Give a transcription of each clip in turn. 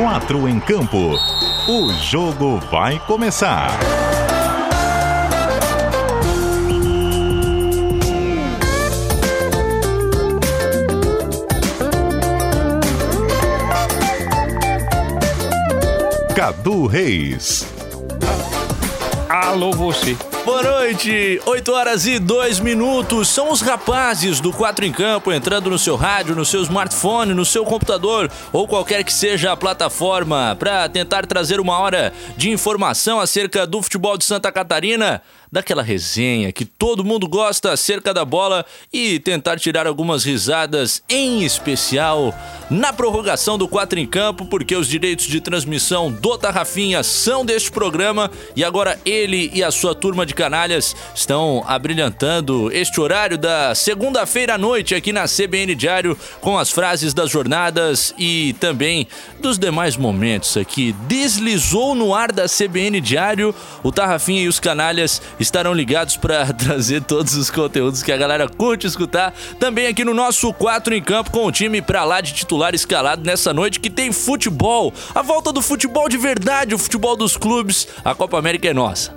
Quatro em campo. O jogo vai começar. Cadu Reis. Alô, você. Boa noite, 8 horas e 2 minutos. São os rapazes do 4 em Campo entrando no seu rádio, no seu smartphone, no seu computador ou qualquer que seja a plataforma para tentar trazer uma hora de informação acerca do futebol de Santa Catarina daquela resenha que todo mundo gosta acerca da bola e tentar tirar algumas risadas, em especial na prorrogação do 4 em Campo, porque os direitos de transmissão do Tarrafinha são deste programa e agora ele e a sua turma de canalhas estão abrilhantando este horário da segunda-feira à noite aqui na CBN Diário com as frases das jornadas e também dos demais momentos aqui. Deslizou no ar da CBN Diário, o Tarrafinha e os canalhas estarão ligados para trazer todos os conteúdos que a galera curte escutar. Também aqui no nosso 4 em campo com o time para lá de titular escalado nessa noite que tem futebol. A volta do futebol de verdade, o futebol dos clubes. A Copa América é nossa.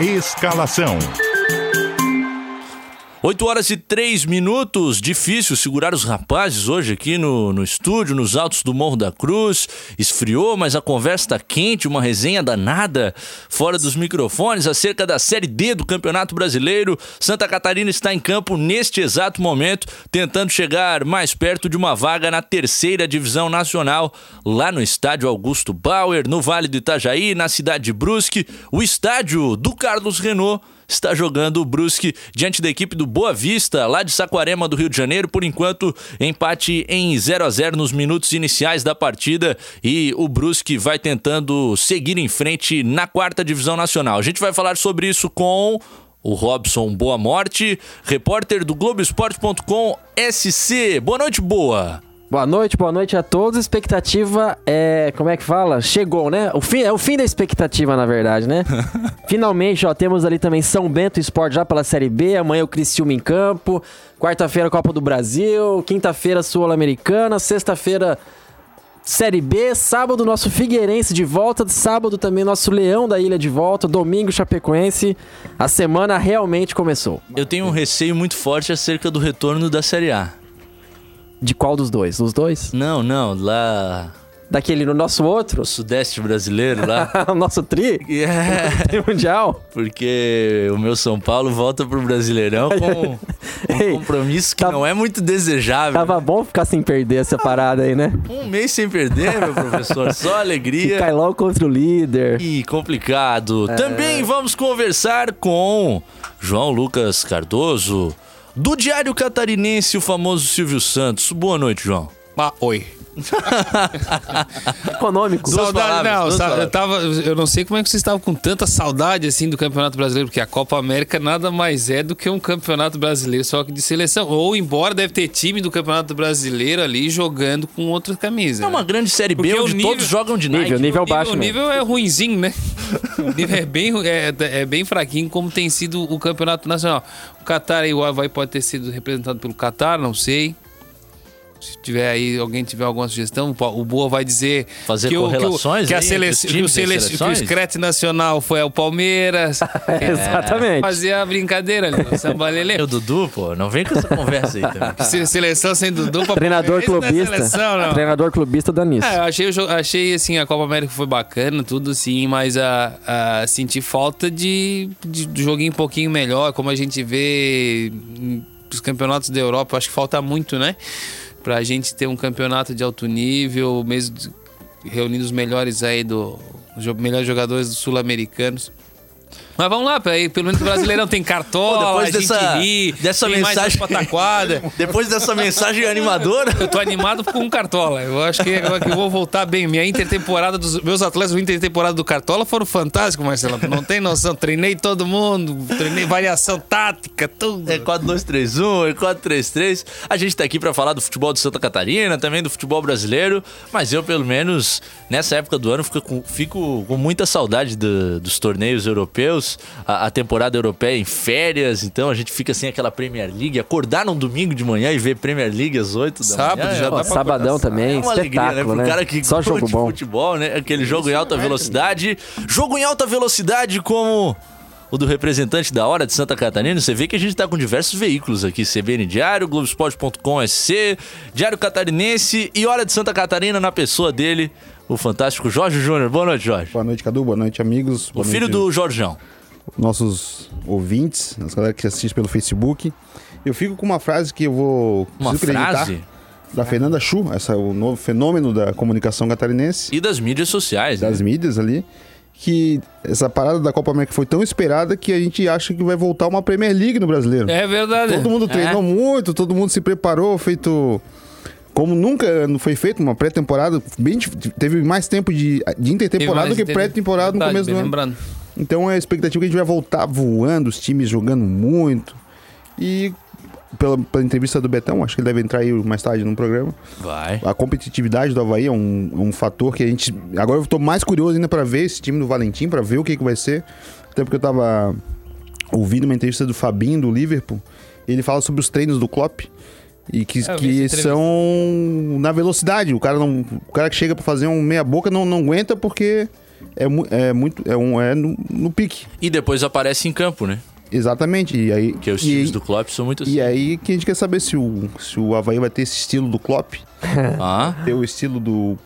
Escalação. 8 horas e 3 minutos. Difícil segurar os rapazes hoje aqui no, no estúdio, nos altos do Morro da Cruz. Esfriou, mas a conversa tá quente, uma resenha danada fora dos microfones acerca da Série D do Campeonato Brasileiro. Santa Catarina está em campo neste exato momento, tentando chegar mais perto de uma vaga na terceira divisão nacional, lá no estádio Augusto Bauer, no Vale do Itajaí, na cidade de Brusque, o estádio do Carlos Renault está jogando o Brusque diante da equipe do Boa Vista, lá de Saquarema do Rio de Janeiro. Por enquanto, empate em 0 a 0 nos minutos iniciais da partida e o Brusque vai tentando seguir em frente na quarta divisão nacional. A gente vai falar sobre isso com o Robson Boa Morte, repórter do Globoesporte.com SC. Boa noite, Boa. Boa noite, boa noite a todos. Expectativa é. Como é que fala? Chegou, né? O fim, é o fim da expectativa, na verdade, né? Finalmente, ó, temos ali também São Bento Esporte já pela Série B. Amanhã o Criciúma em campo. Quarta-feira, Copa do Brasil. Quinta-feira, Sul-Americana. Sexta-feira, Série B. Sábado, nosso Figueirense de volta. Sábado também, nosso Leão da Ilha de volta. Domingo, Chapecoense. A semana realmente começou. Eu tenho um receio muito forte acerca do retorno da Série A. De qual dos dois? Dos dois? Não, não, lá. Daquele no nosso outro? O Sudeste brasileiro lá. o nosso tri? Yeah. Tri mundial? Porque o meu São Paulo volta pro Brasileirão com um Ei, compromisso que tá- não é muito desejável. Tava bom ficar sem perder essa parada aí, né? Um mês sem perder, meu professor. Só alegria. cai logo contra o líder. E complicado. É. Também vamos conversar com João Lucas Cardoso, do Diário Catarinense, o famoso Silvio Santos. Boa noite, João. Ah, oi. Econômico. Saudade, não, sa- palavras. eu, tava, eu não sei como é que vocês estavam com tanta saudade assim do Campeonato Brasileiro, porque a Copa América nada mais é do que um Campeonato Brasileiro, só que de seleção. Ou embora deve ter time do Campeonato Brasileiro ali jogando com outra camisa. É uma grande Série B Porque o onde nível- todos jogam de Nível, Nike. nível o baixo nível, o mesmo. nível é ruinzinho, né? O nível é bem, é, é bem fraquinho, como tem sido o campeonato nacional. O Qatar aí, o Havaí pode ter sido representado pelo Qatar, não sei. Se tiver aí, alguém tiver alguma sugestão, o Boa vai dizer Fazer que, o, que, o, correlações que, a aí sele, entre os que, o times e as sele, que o? Screte Nacional foi ao Palmeiras. É, Exatamente. Fazer a brincadeira ali, o samba lelê. O Dudu, pô, não vem com essa conversa aí também. Se- Seleção sem Dudu pra Treinador é clubista. seleção, não. Treinador clubista dá nisso. É, eu achei, achei assim, a Copa América foi bacana, tudo sim, mas a, a senti falta de, de, de joguinho um pouquinho melhor, como a gente vê os campeonatos da Europa, acho que falta muito, né? Pra gente ter um campeonato de alto nível, mesmo reunindo os melhores aí do. Melhores jogadores sul-americanos. Mas vamos lá, pelo menos o Brasileirão tem cartola, depois dessa- ri, dessa mensagem- pataquada. Depois dessa mensagem animadora. Eu tô animado com o Cartola. Eu acho que eu, que eu vou voltar bem. Minha intertemporada dos meus atletas, a intertemporada do Cartola foram fantásticos, Marcelo. Não tem noção. Treinei todo mundo, treinei variação tática, tudo. É 4-2-3-1, é 4-3-3. A gente tá aqui pra falar do futebol de Santa Catarina, também do futebol brasileiro, mas eu, pelo menos, nessa época do ano, fico com, fico com muita saudade do- dos torneios europeus. A, a temporada europeia em férias, então a gente fica sem aquela Premier League. Acordar num domingo de manhã e ver Premier League às 8 da Sábado manhã. já é dá uma- pra Sabadão também, é uma alegria, né? espetáculo, Pro né? cara que Só jogo bom. futebol, né? Aquele jogo em alta velocidade. Jogo em alta velocidade como o do representante da hora de Santa Catarina. Você vê que a gente tá com diversos veículos aqui: CBN Diário, Globoesporte.com SC, Diário Catarinense e Hora de Santa Catarina na pessoa dele, o fantástico Jorge Júnior. Boa noite, Jorge. Boa noite, Cadu. Boa noite, amigos. O Boa filho noite, do Jorjão. Nossos ouvintes, as galera que assistem pelo Facebook. Eu fico com uma frase que eu vou Uma frase da Fernanda Chu, essa é o novo fenômeno da comunicação catarinense, e das mídias sociais. né? das mídias ali, que essa parada da Copa América foi tão esperada que a gente acha que vai voltar uma Premier League no brasileiro. É verdade. Todo mundo É. treinou muito, todo mundo se preparou, feito como nunca não foi feito uma pré-temporada, bem teve mais tempo de, de intertemporada mais do que tempo. pré-temporada no começo do ano. lembrando. Então é a expectativa que a gente vai voltar voando, os times jogando muito. E pela, pela entrevista do Betão, acho que ele deve entrar aí mais tarde no programa. Vai. A competitividade do Havaí é um, é um fator que a gente. Agora eu tô mais curioso ainda pra ver esse time do Valentim, pra ver o que, que vai ser. Até porque eu tava ouvindo uma entrevista do Fabinho do Liverpool. Ele fala sobre os treinos do Klopp. E que, É, eu que são na velocidade. O cara, não, o cara que chega pra fazer um meia-boca não, não aguenta porque é, mu- é muito. É, um, é no, no pique. E depois aparece em campo, né? Exatamente. E aí, Porque os times do Klopp são muito assim. e aí que a gente quer saber se o, se o Havaí vai ter esse estilo do Klopp, Ah. ter o estilo do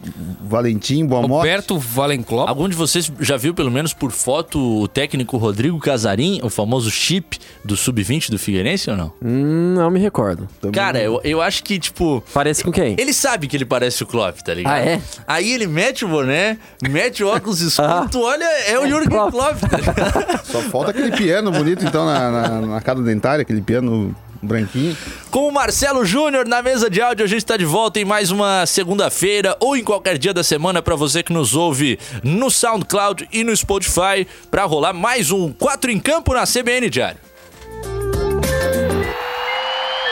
Valentim, Boa Morte. Roberto Valenclop. Algum de vocês já viu, pelo menos por foto, o técnico Rodrigo Casarim, o famoso chip do Sub-20 do Figueirense ou não? Hum, não me recordo. Também. Cara, eu, eu acho que, tipo, Parece com quem? ele sabe que ele parece o Klopp, tá ligado? Ah, é? Aí ele mete o boné, mete o óculos escuro, Ah. tu olha, é o Jürgen Klopp. Tá ligado? Só falta aquele piano bonito, então, na, na, na casa dentária, aquele piano branquinho. Com o Marcelo Júnior na mesa de áudio, a gente tá de volta em mais uma segunda-feira ou em qualquer dia da semana pra você que nos ouve no SoundCloud e no Spotify pra rolar mais um 4 em Campo na CBN Diário.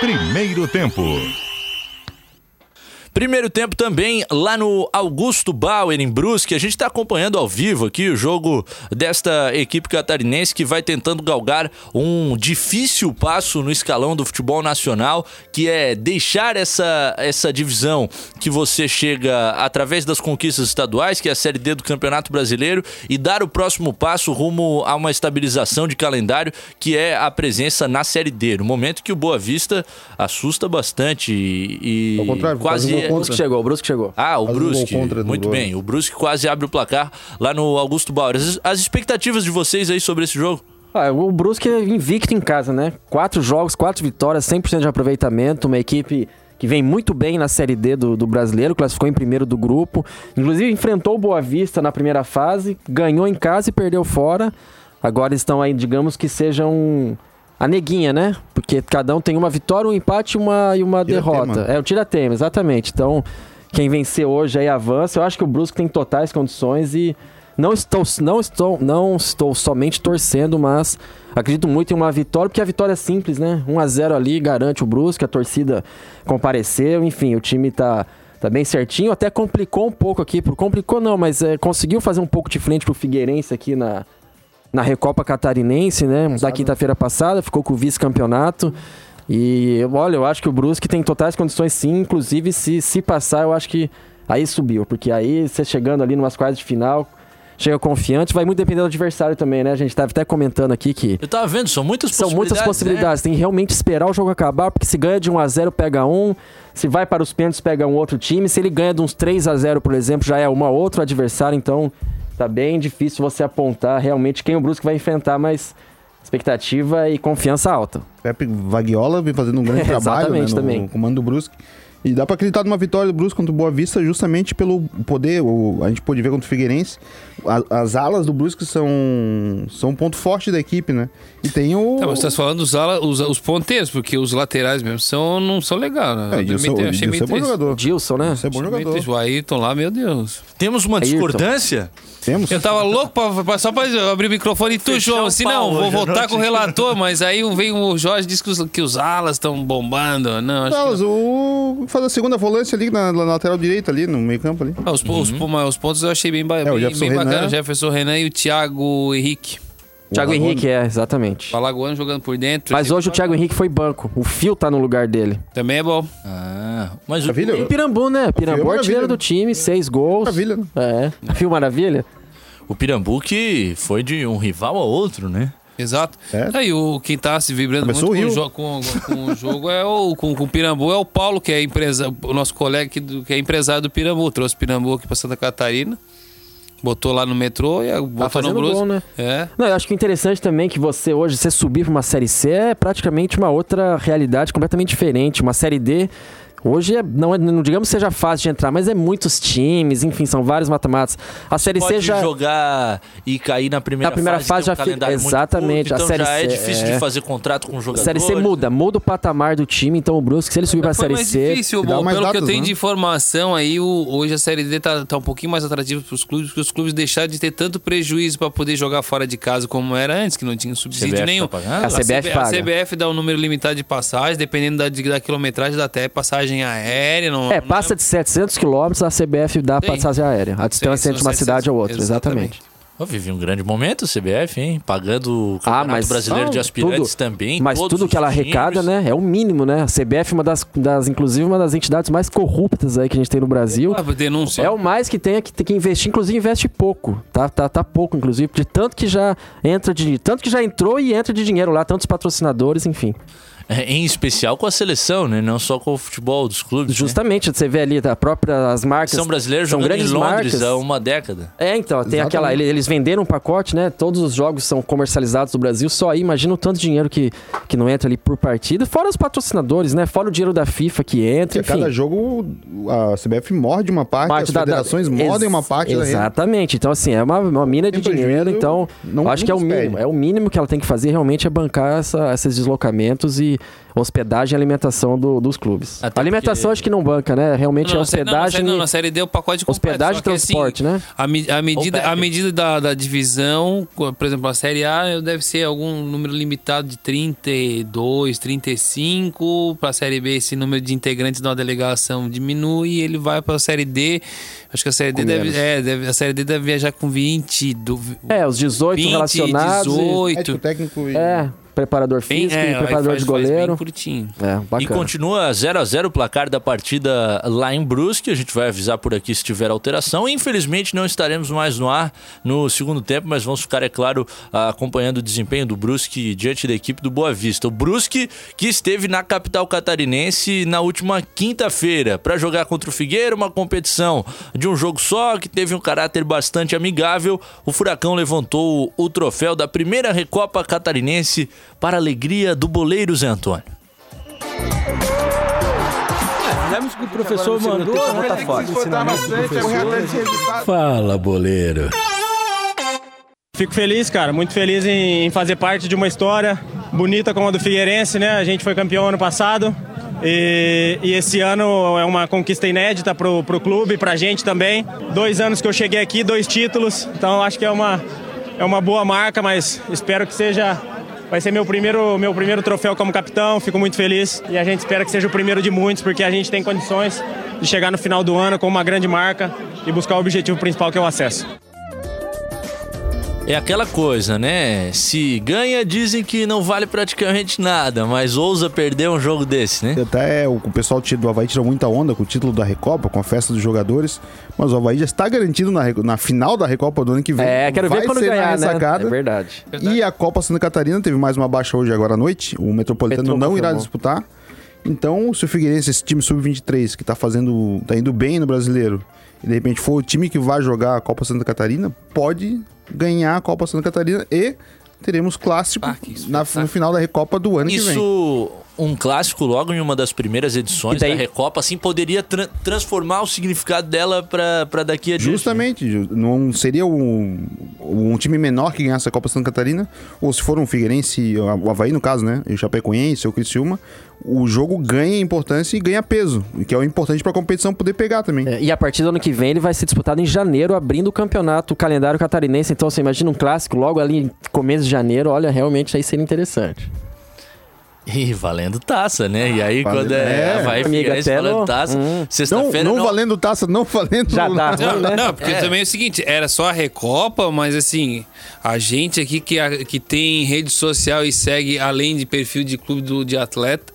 Primeiro tempo. Primeiro tempo também lá no Augusto Bauer, em Brusque. A gente está acompanhando ao vivo aqui o jogo desta equipe catarinense que vai tentando galgar um difícil passo no escalão do futebol nacional, que é deixar essa, essa divisão que você chega através das conquistas estaduais, que é a Série D do Campeonato Brasileiro, e dar o próximo passo rumo a uma estabilização de calendário, que é a presença na Série D. No momento que o Boa Vista assusta bastante e, e quase gol é- contra. Brusque chegou, o Brusque chegou. ah, o Faz um Brusque. contra do Muito gol. bem. O Brusque quase abre o placar lá no Augusto Bauer. As, as expectativas de vocês aí sobre esse jogo? Ah, o Brusque é invicto em casa, né? Quatro jogos, quatro vitórias, 100% de aproveitamento. Uma equipe que vem muito bem na Série D do, do brasileiro, classificou em primeiro do grupo. Inclusive enfrentou o Boa Vista na primeira fase, ganhou em casa e perdeu fora. Agora estão aí, digamos que sejam a neguinha, né? Porque cada um tem uma vitória, um empate e uma, e uma Tira-tema. derrota. É o tira-tema, exatamente. Então, quem vencer hoje aí avança. Eu acho que o Brusque tem totais condições e não estou, não estou, não estou somente torcendo, mas acredito muito em uma vitória, porque a vitória é simples, né? 1 a 0 ali garante o Brusque, a torcida compareceu, enfim, o time tá tá bem certinho, até complicou um pouco aqui, por complicou não, mas é, conseguiu fazer um pouco de frente pro Figueirense aqui na na Recopa Catarinense, né? Da quinta-feira passada, ficou com o vice-campeonato. E olha, eu acho que o Brusque tem totais condições sim, inclusive se, se passar, eu acho que aí subiu, porque aí você chegando ali numas quartas de final, chega confiante, vai muito depender do adversário também, né? A gente tava até comentando aqui que Eu tava vendo, são muitas são possibilidades. muitas possibilidades, tem que realmente esperar o jogo acabar, porque se ganha de 1 a 0 pega um, se vai para os pênaltis pega um outro time, se ele ganha de uns 3 a 0 por exemplo, já é uma outro adversário, então tá bem difícil você apontar realmente quem o Brusque vai enfrentar, mas expectativa e confiança alta. Pepe Vaguiola vem fazendo um grande É, trabalho né, no também. comando do Brusque. E dá pra acreditar numa vitória do Brusque contra o Boa Vista justamente pelo poder, o- a gente pôde ver contra o Figueirense, a- as alas do Brusque são, são um ponto forte da equipe, né? E tem o... Tá, mas você tá falando os, ala, os, os ponteiros, porque os laterais mesmo são, não são legais, né? É, Eu Dilson, meio- achei Dilson meio é bom triste. jogador. Dilson, né? Dilson é bom jogador. triste. O Ayrton lá, meu Deus. Temos uma Ayrton. discordância? Temos. Eu tava louco pra, pra- só pra abrir o microfone e tu, Fechar João, assim, não, vou voltar com o relator, mas aí vem o Jorge e diz que os, que os alas estão bombando. Não, acho Não, que mas o faz a segunda volância ali na, na lateral direita ali, no meio campo ali. Ah, os, po- os, os pontos eu achei bem, ba- o bem, Jefferson bem Renan. bacana. Jefferson Renan e o Thiago Henrique. Thiago Alagoano. Henrique, é, exatamente. O Alagoano jogando por dentro. Mas hoje o Thiago Henrique foi banco. O Fio tá no lugar dele. Também é bom. Ah, mas o, Maravilha. E Pirambu, né? Pirambu, Fio é artilheiro maravilha. do time, seis gols. Maravilha, né? É. Fio Maravilha? o Pirambu que foi de um rival a outro, né? Exato. É. Aí o quem tá se vibrando Começou muito o com o, com, com o jogo é o com, com o Pirambu é o Paulo, que é empresa, o nosso colega que, que é empresário do Pirambu, trouxe o Pirambu aqui pra Santa Catarina. Botou lá no metrô e botou no Tá fazendo Brusque. gol, né? É. Não, eu acho que o interessante também é que você hoje, você subir pra uma série C é praticamente uma outra realidade completamente diferente. Uma série D. Hoje é, não, é- não digamos que seja fácil de entrar, mas é muitos times, enfim, são vários mata-matas. A série C já. jogar e cair na primeira, Na primeira fase tem um já fica- calendário muito exatamente, curto, a então Série já é C, difícil é. de fazer contrato com o A jogador. série C muda, muda o patamar do time, então o Brusque, se ele subir pra Foi série mais C. difícil, dá bom, mais pelo que eu tenho né? de informação aí, o- hoje a Série D tá, tá um pouquinho mais atrativa pros clubes, porque os clubes deixaram de ter tanto prejuízo pra poder jogar fora de casa como era antes, que não tinha subsídio CBF nenhum. tá pagando? A CBF CB paga. A CBF dá um número limitado de passagens, dependendo da, da quilometragem, dá até passagem aérea. Não, É, não passa de 700 quilômetros, a CBF dá Sim. passagem aérea. A distância Sim, entre uma cidade ou 700, outra, exatamente. Eu vivi um grande momento, o CBF, hein? Pagando o Campeonato Ah, mas Brasileiro ah, de Aspirantes tudo- também. Mas todos tudo que ela times. arrecada, né, é o mínimo, né? A CBF é uma das, das, inclusive, uma das entidades mais corruptas aí que a gente tem no Brasil. Ah, denúncia. É o mais que tem que, tem que investir, inclusive investe pouco, tá, tá, tá pouco, inclusive, de tanto que já entra de, tanto que já entrou e entra de dinheiro lá, tantos patrocinadores, enfim. É, em especial com a seleção, né? Não só com o futebol dos clubes. né? Justamente, você vê ali a própria as marcas. São brasileiros são jogando em grandes Londres marcas. há uma década. É, então, tem Exatamente. aquela. ele- Eles venderam um pacote, né? Todos os jogos são comercializados no Brasil. Só aí, imagina o tanto de dinheiro que, que não entra ali por partida. Fora os patrocinadores, né? Fora o dinheiro da FIFA que entra. Porque Enfim, cada jogo a CBF morde uma parte, parte as da- da- federações Ex- mordem uma parte da. Exatamente. Então, assim, é uma, uma mina de dinheiro. Então, não- acho que é o mínimo. pede. É o mínimo que ela tem que fazer realmente é bancar essa- esses deslocamentos e hospedagem e alimentação do- dos clubes. Até alimentação porque- acho que não banca, né? Realmente é não, na hospedagem. não, na série D é o pacote completo. Hospedagem e assim, transporte, né? A, me- a medida, a medida da, da divisão, por exemplo, a Série A deve ser algum número limitado de 32, 35. Para a Série B, esse número de integrantes da delegação diminui e ele vai para a Série D. Acho que a Série D deve, é, deve- a Série D deve viajar com 20, do, É, os 18 20, relacionados. e- 18. Médico técnico e... É, preparador Bem, físico, é, e preparador faz- de bem goleiro. curtinho. É, E bacana. continua 0 a 0 o placar da partida lá em Brusque. A gente vai avisar por aqui se tiver alteração. Infelizmente não estaremos mais no ar no segundo tempo, mas vamos ficar, é claro, acompanhando o desempenho do Brusque diante da equipe do Boa Vista. O Brusque que esteve na capital catarinense na última quinta-feira para jogar contra o Figueira, uma competição de um jogo só que teve um caráter bastante amigável. O Furacão levantou o troféu da primeira Recopa Catarinense para a alegria do boleiro Zé Antônio. Fizemos o que o professor mandou, né? Tá fácil. Fala, boleiro. Fico feliz, cara, muito feliz em fazer parte de uma história bonita como a do Figueirense, né? A gente foi campeão ano passado e, e esse ano é uma conquista inédita pro, pro clube, pra gente também. Dois anos que eu cheguei aqui, dois títulos, então acho que é uma, é uma boa marca, mas espero que seja. Vai ser meu primeiro, meu primeiro troféu como capitão, fico muito feliz e a gente espera que seja o primeiro de muitos, porque a gente tem condições de chegar no final do ano com uma grande marca e buscar o objetivo principal que é o acesso. É aquela coisa, né? Se ganha, dizem que não vale praticamente nada, mas ousa perder um jogo desse, né? Até o o pessoal do Havaí tirou muita onda com o título da Recopa, com a festa dos jogadores, mas o Havaí já está garantido na, na final da Recopa do ano que vem. É, quero Vai ver quando ser na ganhar, né? É verdade. E a Copa Santa Catarina teve mais uma baixa hoje, agora à noite. O Metropolitano não irá confirmou. disputar. Então, se o Figueirense, esse time sub-23, que tá fazendo. tá indo bem no brasileiro, e de repente for o time que vai jogar a Copa Santa Catarina, pode ganhar a Copa Santa Catarina e teremos clássico Ah, na, no final da Recopa do ano que vem. Isso, um clássico logo em uma das primeiras edições daí- da Recopa, assim, poderia tra- transformar o significado dela pra, pra daqui adiante. Justamente, ju- não seria um, um time menor que ganhasse a Copa Santa Catarina, ou se for um Figueirense, o Havaí no caso, né? E o Chapecoense ou o Criciúma, o jogo ganha importância e ganha peso, que é o importante pra competição poder pegar também. É, e a partir do ano que vem ele vai ser disputado em janeiro, abrindo o campeonato, o calendário catarinense. Então você imagina um clássico logo ali em começo de janeiro. Olha, realmente aí seria interessante. E valendo taça, né? E aí, Valendo- quando é, é. Havaí Amiga, Figueirense valendo no- taça, Hum. Não, sexta-feira não, não, valendo taça, não valendo. Já tá Não, né? não, porque É. também é o seguinte, era só a Recopa, mas assim, a gente aqui que, a- que tem rede social e segue além de perfil de clube do, de atleta.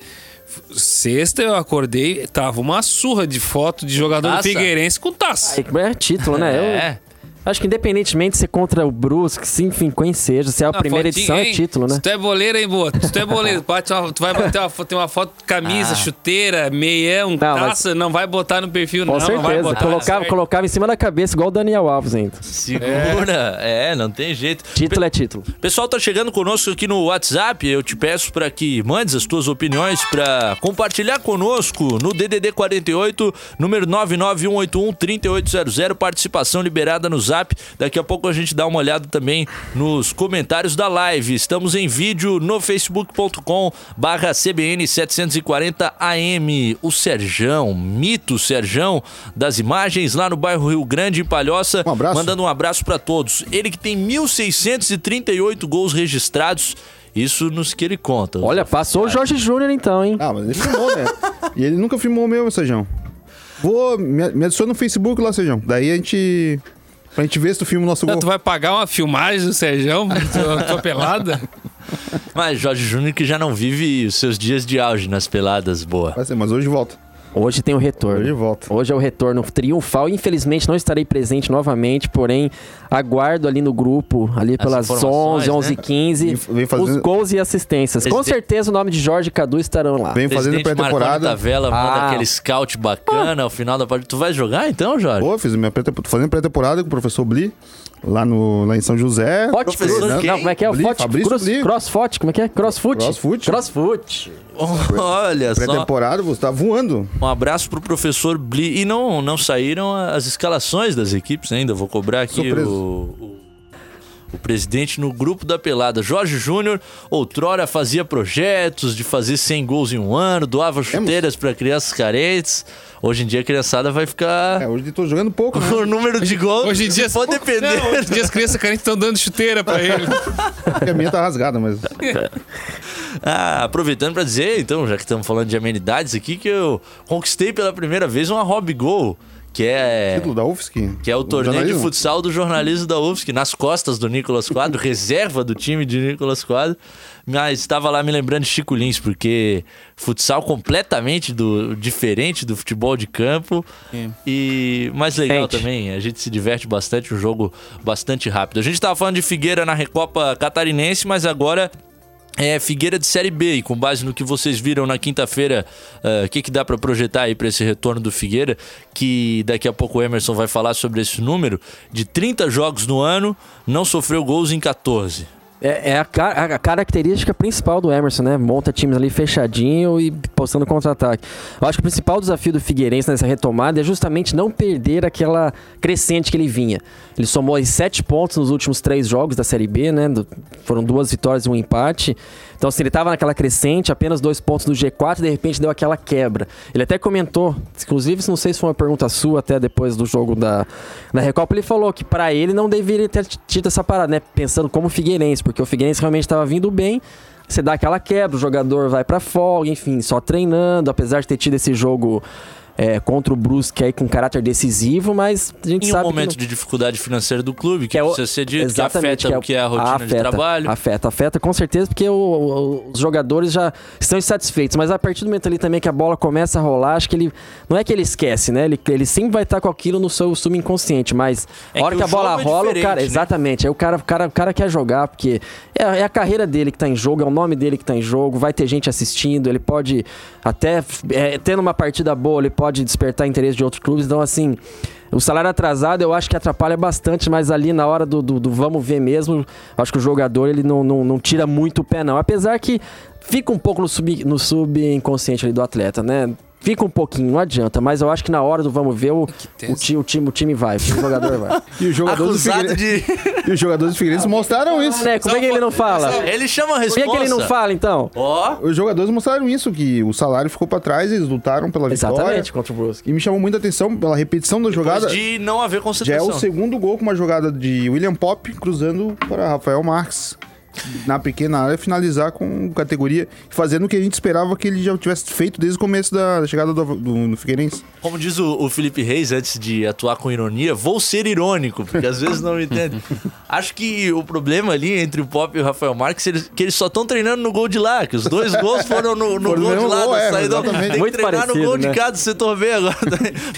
Sexta eu acordei, tava uma surra de foto de jogador do? Figueirense com taça. É título, né? Eu É. acho que independentemente de ser contra o Brusque, sim, enfim, quem seja, se é a Uma primeira fotinha, edição, é hein? título, né? Se tu é boleiro, hein, boa? Se tu é boleiro, bate uma- tu vai bater uma foto, tem uma foto de camisa, Ah. chuteira, meião, mas- taça, não vai botar no perfil, Com não. Não vai certeza. botar. colocava, certo. colocava em cima da cabeça, igual o Daniel Alves ainda. Segura. É. não tem jeito. Título é título. Pessoal tá chegando conosco aqui no WhatsApp. Eu te peço para que mandes as tuas opiniões para compartilhar conosco no DDD 48, número 991813800, participação liberada no Zap. Daqui a pouco a gente dá uma olhada também nos comentários da live. Estamos em vídeo no facebook.com/cbn 740 AM. O Serjão, mito Serjão das imagens lá no bairro Rio Grande em Palhoça, Um abraço. mandando um abraço pra todos. Ele que tem 1.638 gols registrados, isso nos que ele conta. Olha, passou o Jorge Júnior então, hein? Ah, mas ele filmou, né? e ele nunca filmou o meu, Sejão. Vou, me, me adiciona no Facebook lá, Sejão. Daí a gente. Pra gente ver se tu filma o nosso Não, gol. tu vai pagar uma filmagem do Serjão, tua, tua pelada? Mas Jorge Júnior que já não vive os seus dias de auge nas peladas, boa. Vai ser, mas hoje volta. Hoje tem o retorno. Hoje volta. Hoje é o retorno triunfal. Infelizmente não estarei presente novamente, porém aguardo ali no grupo, ali As pelas informações, 11, 11 né? e 15, Vem- vem fazendo- os gols e assistências. Com Presidente- certeza o nome de Jorge e Cadu estarão lá. Vem fazendo pré-temporada. Tavela manda Ah. aquele scout bacana ao final da partida. Tu vai jogar então, Jorge? Pô, fiz minha pré fazendo pré-temporada com o professor Bli, lá, no, lá em São José. Cruz. Não, como é que é? O Fabrício Cruz. Crossfoot, como é que é? Crossfoot. Crossfoot. Crossfoot. Olha só. Pré-temporada, você tá voando. Um abraço pro professor Bli. E não, não saíram as escalações das equipes ainda. Vou cobrar aqui Surpresa. o, o, o presidente no grupo da pelada. Jorge Júnior, outrora fazia projetos de fazer 100 gols em um ano, doava chuteiras para crianças carentes. Hoje em dia a criançada vai ficar. É, hoje eu tô jogando pouco, né? O número de gols Hoje em dia... pode depender. Não, hoje em dia as crianças carentes estão dando chuteira pra ele. A minha tá rasgada, mas. Ah, aproveitando para dizer, então, já que estamos falando de amenidades aqui, que eu conquistei pela primeira vez uma Hobby Goal, que é Título da UFSC. que é o torneio de jornalismo. futsal do jornalismo da UFSC, nas costas do Nicolas Quadro, reserva do time de Nicolas Quadro. Mas estava lá me lembrando de Chico Lins, porque futsal completamente do, diferente do futebol de campo. E mais legal Sente. também, a gente se diverte bastante, um jogo bastante rápido. A gente estava falando de Figueira na Recopa Catarinense, mas agora é Figueira de Série B, e com base no que vocês viram na quinta-feira, eh, o que, que dá para projetar aí para esse retorno do Figueira? Que daqui a pouco o Emerson vai falar sobre esse número. De 30 jogos no ano, não sofreu gols em 14. É, é a, ca- a característica principal do Emerson, né? Monta times ali fechadinho e postando contra-ataque. Eu acho que o principal desafio do Figueirense nessa retomada é justamente não perder aquela crescente que ele vinha. Ele somou aí sete pontos nos últimos três jogos da Série B, né? Do- foram duas vitórias e um empate. Então, assim, ele estava naquela crescente, apenas dois pontos no G4 e de repente deu aquela quebra. Ele até comentou, inclusive, não sei se foi uma pergunta sua até depois do jogo da, da Recopa, ele falou que para ele não deveria ter tido essa parada, né? Pensando como Figueirense, porque o Figueirense realmente estava vindo bem. Você dá aquela quebra, o jogador vai pra folga, enfim, só treinando, apesar de ter tido esse jogo é, contra o Brusque aí com caráter decisivo, mas a gente Em um sabe que momento não- de dificuldade financeira do clube, que é o- precisa ser dito, que afeta é o que é a rotina afeta, de trabalho. Afeta, afeta com certeza, porque o- os jogadores já estão insatisfeitos. Mas a partir do momento ali também que a bola começa a rolar, acho que ele. Não é que ele esquece, né? Ele, ele sempre vai estar com aquilo no seu subconsciente, mas É a hora que que, a bola é rola, o cara. né? Exatamente. Aí o cara, o, cara, o cara quer jogar, porque é, é a carreira dele que tá em jogo, é o nome dele que tá em jogo, vai ter gente assistindo, ele pode até. É, tendo uma partida boa, ele pode despertar interesse de outros clubes. Então, assim. O salário atrasado eu acho que atrapalha bastante, mas ali na hora do, do- do vamos ver mesmo, acho que o jogador ele não, não, não tira muito o pé, não. Apesar que fica um pouco no, sub, no subconsciente ali do atleta, né? Fica um pouquinho, não adianta, mas eu acho que na hora do vamos ver, o, o, ti- o time, o time vai, o jogador vai. E os jogadores do de. e os jogadores do Figueirense mostraram isso. né? Como é que ele não fala? Ele chama a Por resposta. que, que ele não fala, então? Ó, Os jogadores mostraram isso, que o salário ficou pra trás, eles lutaram pela vitória. Exatamente, contra o Brusque. E me chamou muita atenção pela repetição da jogada. de não haver Já é concentração. o segundo gol com uma jogada de William Pop cruzando para Rafael Marques. Na pequena área, finalizar com categoria, fazendo o que a gente esperava que ele já tivesse feito desde o começo da chegada do, do, do Figueirense. Como diz o, o Felipe Reis, antes de atuar com ironia, vou ser irônico, porque às vezes não me entende. Acho que o problema ali entre o Pop e o Rafael Marques é eles- que eles só estão treinando no gol de lá, que os dois gols foram no, no gol de lá, gol, da é, saída. exatamente. Tem que treinar parecido, no gol né? de cada setor B agora.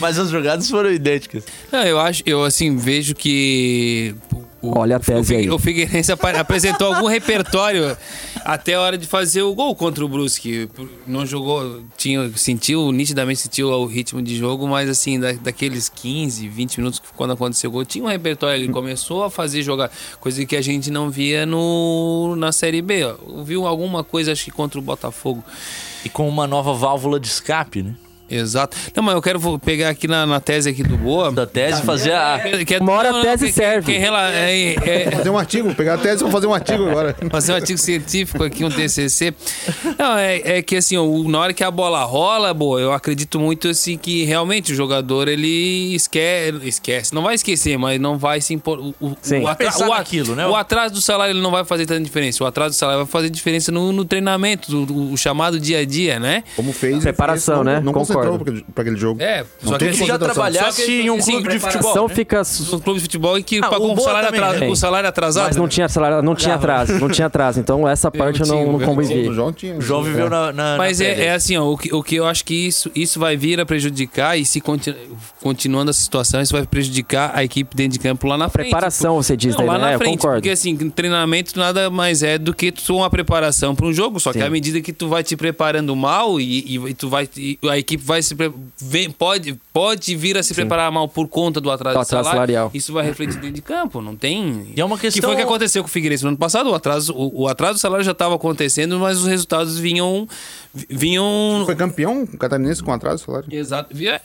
Mas as jogadas foram idênticas. Não, eu acho, eu assim, vejo que. O- Olha a o tese Figue- aí. O Figueirense apresentou algum repertório até a hora de fazer o gol contra o Brusque. Não jogou, tinha, sentiu, nitidamente sentiu o ritmo de jogo, mas assim, da- daqueles 15, 20 minutos que quando aconteceu o gol, tinha um repertório. Ele começou a fazer jogar, coisa que a gente não via no, na Série B. Viu alguma coisa, acho que contra o Botafogo. E com uma nova válvula de escape, né? Exato. Não, mas eu quero pegar aqui na, na tese aqui do Boa. Da tese, fazer a. Que- que é- Uma hora a não, tese que- serve. que rela- é- é- Fazer um artigo, pegar a tese pra fazer um artigo agora. fazer um artigo científico aqui, um TCC. Não, é, é que assim, o- na hora que a bola rola, boa, eu acredito muito assim que realmente o jogador ele esquece, esquece, não vai esquecer, mas não vai se impor. O, o, Sim. o, atra- o a- naquilo, né? o atraso do salário ele não vai fazer tanta diferença. O atraso do salário vai fazer diferença no, no treinamento, do, do- o chamado dia a dia, né? Como fez. Preparação, não, né? Não Concordo. pra aquele, pra aquele jogo. É, Não só que Se já trabalhasse que, em um assim, clube de futebol. São né? fica. São clubes de futebol em que Ah, o Boa salário, também, atra- né? com o salário atrasado. Mas não tinha salário, não tinha atraso, não tinha atraso. Então essa parte eu não, O convivi. João tinha. O João viveu na. na Mas é, é assim, ó, o, que, eu acho que isso, vai vir a prejudicar e se continu, continuando essa situação, isso vai prejudicar a equipe dentro de campo lá na frente. Preparação, você diz, Não, daí, lá né? na Eu frente, concordo. porque assim, treinamento nada mais é do que tu uma preparação para um jogo, só que Sim. à medida que tu vai te preparando mal e, e- e tu vai e a equipe vai se vem- pode pode vir a se preparar mal por conta do atraso, Do atraso salário, salarial. isso vai refletir dentro de campo, não tem. E é uma Que questão. foi o que aconteceu com o Figueirense no ano passado, o atraso o, o atraso do salário já estava acontecendo, mas os resultados vinham vinham Foi campeão catarinense com atraso, salário. Exato. E É.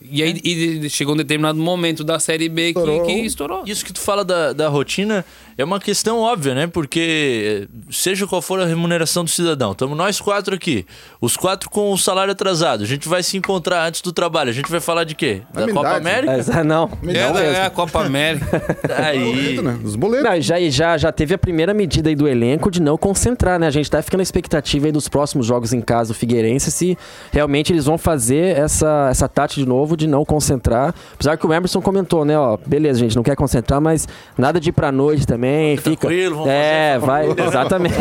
E aí e chegou um determinado momento da Série B que Estourou. que estourou. Isso que tu fala da, da rotina é uma questão óbvia, né? Porque seja qual for a remuneração do cidadão, estamos nós quatro aqui, os quatro com o salário atrasado. A gente vai se encontrar antes do trabalho. A gente vai falar de quê? Da. Copa América? É, não, É, não é a Copa América. Aí. Boleto, né? Os boletos. Não, e já, já, já teve a primeira medida aí do elenco de não concentrar, né? A gente tá ficando na expectativa aí dos próximos jogos em casa do Figueirense, se realmente eles vão fazer essa, essa tática de novo de não concentrar. Apesar que o Emerson comentou, né? Ó, beleza, gente, não quer concentrar, mas nada de ir pra noite também. Fica. tranquilo, vamos é, vai, exatamente.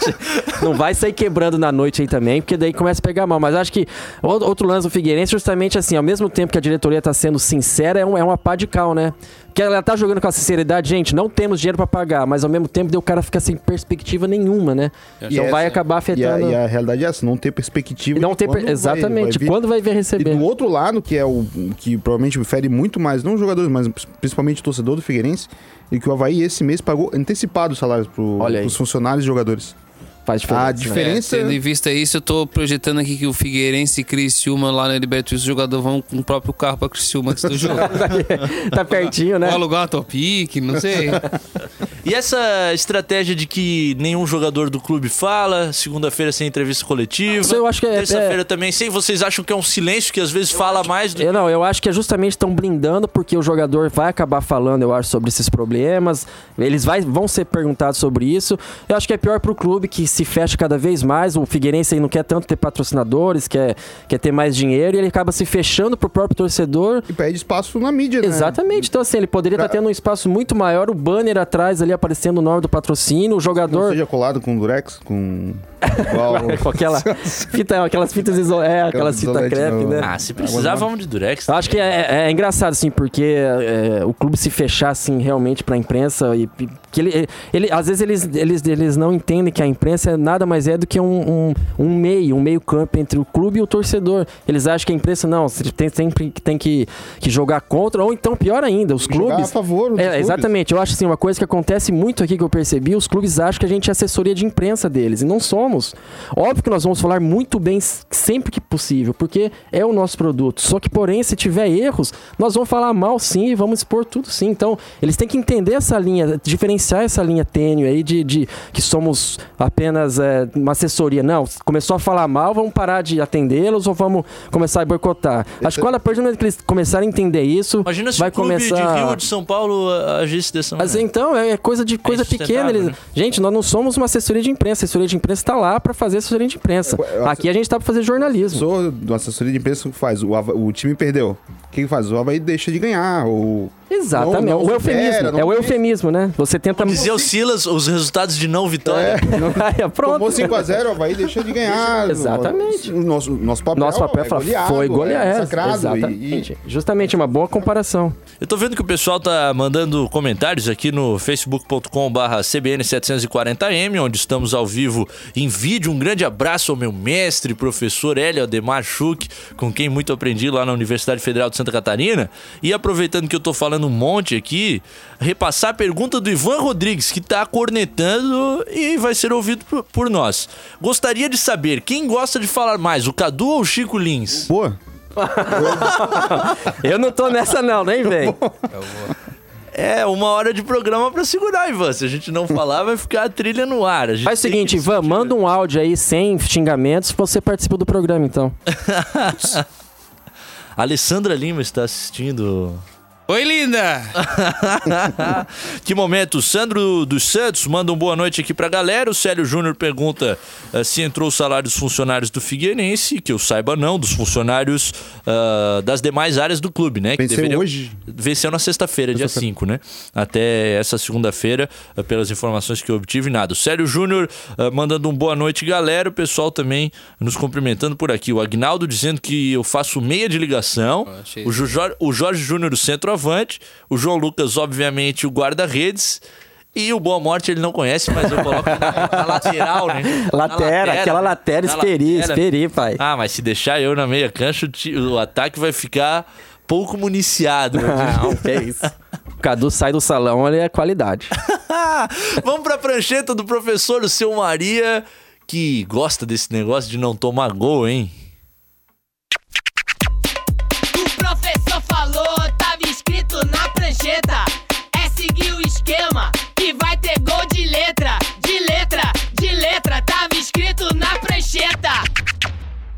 não vai sair quebrando na noite aí também, porque daí começa a pegar mal. Mas acho que outro lance do Figueirense, justamente assim, ao mesmo tempo que a diretoria tá sendo sincera, é, um, é uma pá de cal, né? Que ela tá jogando com a sinceridade, gente, não temos dinheiro pra pagar, mas ao mesmo tempo o cara fica sem perspectiva nenhuma, né? E Então vai essa- acabar E a, afetando. e a realidade é essa, não ter perspectiva. Não ter per- quando vai- exatamente, vai vir. quando vai ver E receber? do outro lado, que é o que provavelmente fere muito mais, não os jogadores, mas principalmente o torcedor do Figueirense, e que o Havaí esse mês pagou antecipado os salários pro, Olha aí. pros funcionários e jogadores. Faz diferença. A diferença. É, tendo em vista isso, eu tô projetando aqui que o Figueirense e Criciúma lá na Libertadores, os jogadores vão com o próprio carro pra Criciúma antes do jogo. tá pertinho, né? Vou alugar uma Topic, não sei. E essa estratégia de que nenhum jogador do clube fala, segunda-feira sem entrevista coletiva. Isso eu acho que é- Terça-feira também sem. Vocês acham que é um silêncio que às vezes fala mais do Eu, não, eu acho que é justamente estão blindando porque o jogador vai acabar falando, eu acho, sobre esses problemas. Eles vai, vão ser perguntados sobre isso. Eu acho que é pior pro clube que se fecha cada vez mais. O Figueirense aí não quer tanto ter patrocinadores, quer, quer ter mais dinheiro e ele acaba se fechando pro próprio torcedor. E pede espaço na mídia, né? Exatamente. Então, assim, ele poderia estar tendo um espaço muito maior, o banner atrás ali aparecendo o nome do patrocínio, o Não jogador. seja colado com durex, com... Com aquela fita, aquelas fitas iso... é, aquelas fitas crepe, né? Ah, se precisar, vamos de Durex. Acho que é, é- é engraçado, assim, porque é, o clube se fechar, assim, realmente pra imprensa e- que ele, ele, às vezes eles, eles, eles não entendem que a imprensa é nada mais é do que um, um, um meio, um meio campo entre o clube e o torcedor. Eles acham que a imprensa, não, tem sempre que tem que, que jogar contra, ou então, pior ainda, os que jogar clubes... a favor É, clubes. exatamente. Eu acho assim, uma coisa que acontece muito aqui que eu percebi, os clubes acham que a gente é assessoria de imprensa deles, e não somos. óbvio que nós vamos falar muito bem sempre que possível, porque é o nosso produto. Só que, porém, se tiver erros, nós vamos falar mal sim e vamos expor tudo sim. Então, eles têm que entender essa linha, diferenciar essa linha tênue aí de, de que somos apenas é, uma assessoria. Não, começou a falar mal, vamos parar de atendê-los ou vamos começar a boicotar. Acho que quando a partir do momento que eles começarem a entender isso, Imagina se vai o clube começar... de Rio ou de São Paulo agisse dessa Mas maneira. então, é coisa de coisa pequena. insustentável, Eles... né? Gente, nós não somos uma assessoria de imprensa. A assessoria de imprensa está lá para fazer assessoria de imprensa. Eu- Aqui a gente tá para fazer jornalismo. Sou do assessoria de imprensa que faz. O, o time perdeu. O que, que faz? O Havaí deixa de ganhar. Ou... Exatamente. Não, não o eufemismo. não é o tem- eufemismo, né? Você tenta. Dizia o Silas os resultados de não vitória. É, pronto. Tomou 5x0, o Havaí deixa de ganhar. Exatamente. Nosso, nosso papel, Nosso papel é fala, goleado, foi goleado. É massacrado, Exatamente. Justamente, uma boa comparação. Eu tô vendo que o pessoal tá mandando comentários aqui no facebook.com/barra cbn740m, onde estamos ao vivo em vídeo. Um grande abraço ao meu mestre, professor Hélio Ademar Schuch, com quem muito aprendi lá na Universidade Federal de Santa Catarina. E aproveitando que eu tô falando um monte aqui, repassar a pergunta do Ivan Rodrigues, que tá cornetando e vai ser ouvido por, por nós. Gostaria de saber quem gosta de falar mais, o Cadu ou o Chico Lins? Pô, Eu não tô nessa, não, nem vem. É, uma hora de programa pra segurar, Ivan. Se a gente não falar, vai ficar a trilha no ar. A gente Faz o seguinte, Ivan, manda um áudio aí sem xingamentos. Você participa do programa, então. Alessandra Lima está assistindo. Oi, linda! que momento. O Sandro dos Santos manda um boa noite aqui pra galera. O Célio Júnior pergunta eh, se entrou o salário dos funcionários do Figueirense. Que eu saiba, não. Dos funcionários ah, das demais áreas do clube, né? Que Venceu deveriam- hoje? Venceu na sexta-feira, dia 5, né? Até essa segunda-feira, eh, pelas informações que eu obtive, nada. O Célio Júnior eh, mandando um boa noite, galera. O pessoal também nos cumprimentando por aqui. O Agnaldo dizendo que eu faço meia de ligação. Ah. O, o Jorge Júnior, o centroavante. O João Lucas, obviamente, o guarda-redes. E o Boa Morte ele não conhece, mas eu coloco na, na lateral, né? Na Latera, aquela né? latera, Na esperi, esperi, pai. Ah, mas se deixar eu na meia cancha, o ataque vai ficar pouco municiado. Não, que isso. O Cadu sai do salão, ele é qualidade. Vamos pra prancheta do professor, o seu Maria, que gosta desse negócio de não tomar gol, hein?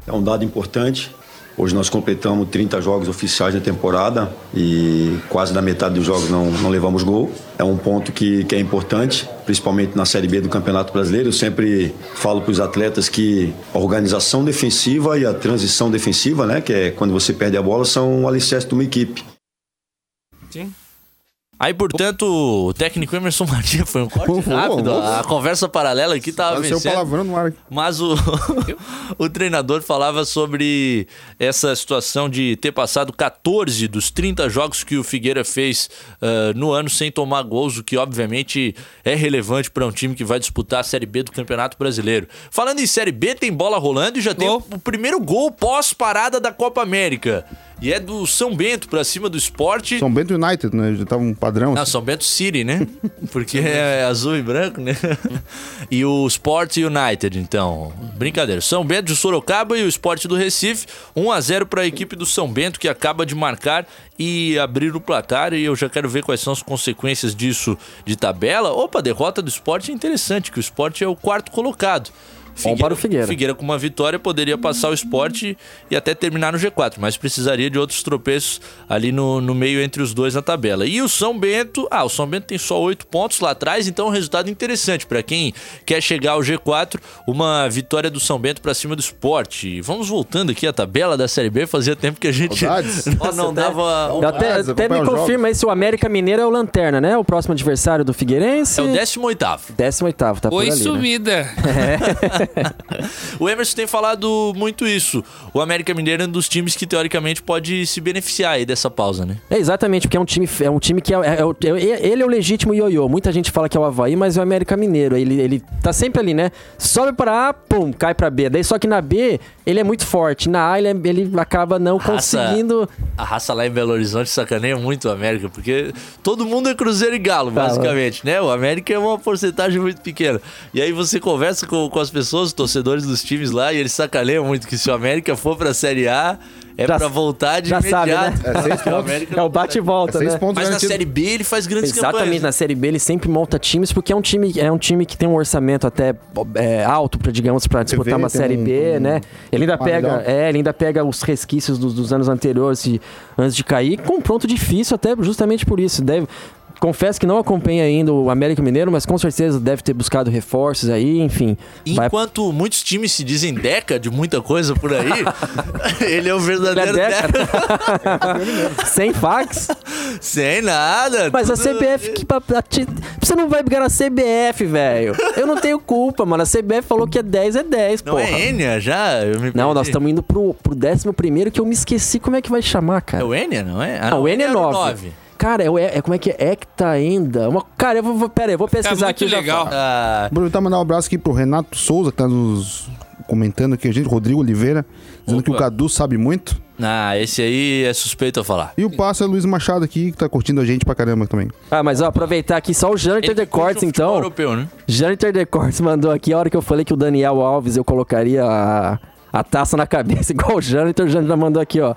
É um dado importante. Hoje nós completamos 30 jogos oficiais da temporada e quase da metade dos jogos não, não levamos gol. É um ponto que, que é importante, principalmente na Série B do Campeonato Brasileiro. Eu sempre falo para os atletas que a organização defensiva e a transição defensiva, né, que é quando você perde a bola, são o alicerce de uma equipe. Aí, portanto, o técnico Emerson Maria foi um corte rápido. vamos. A conversa paralela aqui tava o vencendo. palavrão no ar. Mas o, o treinador falava sobre essa situação de ter passado 14 dos 30 jogos que o Figueira fez ah, no ano sem tomar gols, o que obviamente é relevante para um time que vai disputar a Série B do Campeonato Brasileiro. Falando em Série B, tem bola rolando e já tem o primeiro gol pós-parada da Copa América. E é do São Bento para cima do esporte. São Bento United, né? Já tava um padrão. Não, São Bento City, né? Porque é azul e branco, né? E o Sport United, então. Brincadeira. São Bento de Sorocaba e o Sport do Recife. 1 a 0 para a equipe do São Bento, que acaba de marcar e abrir o placar. E eu já quero ver quais são as consequências disso de tabela. Opa, derrota do Sport é interessante, que o Sport é o quarto colocado. Bom para o Figueira. Figueira com uma vitória poderia passar o esporte e até terminar no G4, mas precisaria de outros tropeços ali no, no meio entre os dois na tabela. E o São Bento, ah, o São Bento tem só oito pontos lá atrás, então é um resultado interessante para quem quer chegar ao G4, uma vitória do São Bento para cima do esporte. Vamos voltando aqui à tabela da Série B, fazia tempo que a gente Saudades. não, não dava um Eu até, Casa, até me confirma aí se o América Mineiro é o Lanterna, né? O próximo adversário do Figueirense. é o 18º. 18 tá por Oi, ali, né? sumida. O Emerson tem falado muito isso. O América Mineiro é um dos times que teoricamente pode se beneficiar aí dessa pausa, né? É exatamente, porque é um time, é um time que é, é- é é- ele é o legítimo ioiô. Muita gente fala que é o Havaí, mas é o América Mineiro. Ele, ele tá sempre ali, né? Sobe pra A, pum, cai pra B. Daí só que na B ele é muito forte. Na A ele, é- ele acaba não Raça- conseguindo. A raça lá em Belo Horizonte sacaneia muito o América, porque todo mundo é Cruzeiro e Galo, basicamente, né? O América é uma porcentagem muito pequena. E aí você conversa com, com as pessoas passou os torcedores dos times lá e eles sacaneiam muito que se o América for pra Série A, é Já- pra voltar de já sabe, imediato. né? É seis pontos. É o bate e volta, seis né? pontos Mas na garantidos. Série B ele faz grandes Exatamente, campanhas. na Série B ele sempre monta times, porque é um time, é um time que tem um orçamento até é, alto para digamos, para disputar vê, uma Série um- B, um- né? Ele ainda um pega, é, ele ainda pega os resquícios dos, dos anos anteriores e, antes de cair, com um pronto difícil até justamente por isso. Deve Confesso que não acompanha ainda o América Mineiro, mas com certeza deve ter buscado reforços aí, enfim. Vai Enquanto muitos times se dizem deca de muita coisa por aí, ele é o é verdadeiro década. deca. Sem fax. Sem nada. Mas a tudo- CBF que a você não vai brigar na CBF, velho. Eu não tenho culpa, mano. A CBF falou que é 10 é 10, Não porra. é Enia já? Não, nós estamos indo pro, pro décimo primeiro que eu me esqueci como é que vai chamar, É cara. o Enia, não é? Ah, Não, o N é era 9. Cara, é, o- é, como é que é? Hecta ainda. Uma, cara, eu vou, vou, pera aí, eu vou pesquisar aqui já legal. Ah, Aproveitar e mandar um abraço aqui pro Renato Souza, que tá nos comentando aqui, a gente, Rodrigo Oliveira, dizendo Opa. que o Cadu sabe muito. ah, esse aí é suspeito a falar. E o passo é Luiz Machado aqui, que tá curtindo a gente pra caramba também. Ah, mas ó, aproveitar aqui só o Jâniter Ele de Cortes, o então. Europeu, né? Jâniter de Cortes mandou aqui, a hora que eu falei que o Daniel Alves eu colocaria a, a taça na cabeça, igual o Jâniter, o Jâniter já mandou aqui, ó.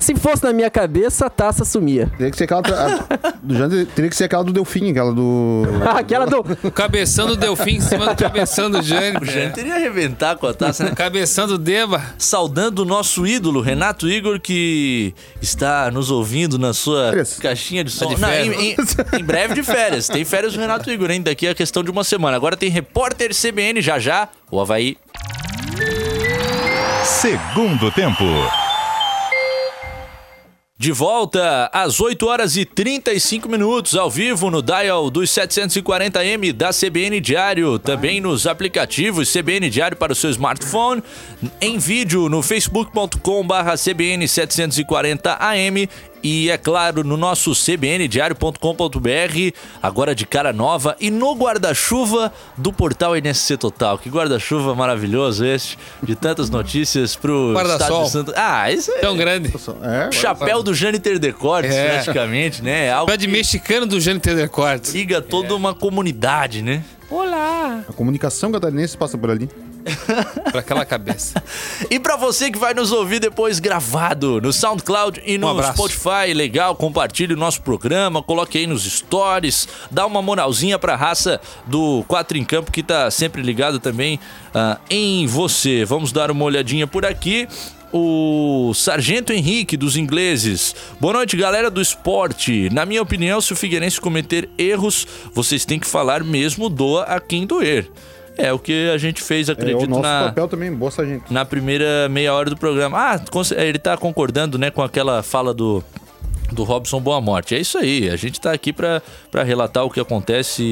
Se fosse na minha cabeça, a taça sumia. Teria que ser aquela, a- do Jander, teria que ser aquela do Delfim, aquela do... Aquela do. O cabeção do Delfim em cima do cabeção do Jânio. O Jânio teria arrebentar com a taça, né? Cabeção do Deba. Saudando o nosso ídolo, Renato Igor, que está nos ouvindo na sua Férias. caixinha de som. de Não, em, em- em breve de férias. Tem férias do Renato Igor, hein? Daqui a questão de uma semana. Agora tem repórter CBN já já. O Havaí Segundo tempo. De volta às 8 horas e 35 minutos, ao vivo no dial dos 740M da CBN Diário, também nos aplicativos CBN Diário para o seu smartphone, em vídeo no facebook.com/barra CBN 740AM e, é claro, no nosso cbndiario.com.br, agora de cara nova, e no guarda-chuva do portal NSC Total. Que guarda-chuva maravilhoso esse, de tantas notícias pro Guarda-sol. estádio Santo... Ah, isso é Tão grande. É, chapéu do Jâniter Decortes, É. praticamente, né? É algo Pé de mexicano do Jânio Tedercortes. que liga toda uma comunidade, né? a comunicação catarinense passa por ali. Pra aquela cabeça. E pra você que vai nos ouvir depois gravado no SoundCloud e no Um. Spotify, legal, compartilhe o nosso programa, coloque aí nos stories, dá uma moralzinha pra raça do 4 em Campo que tá sempre ligado também ah, em você. Vamos dar uma olhadinha por aqui. O Sargento Henrique dos ingleses. Boa noite, galera do esporte. Na minha opinião, se o Figueirense cometer erros, vocês têm que falar mesmo doa a quem doer. É o que a gente fez, É o acredito, nosso na, papel também, boa sargento. na primeira meia hora do programa. Ah, ele tá concordando, né, com aquela fala do do Robson Boa Morte. É isso aí, a gente tá aqui pra relatar o que acontece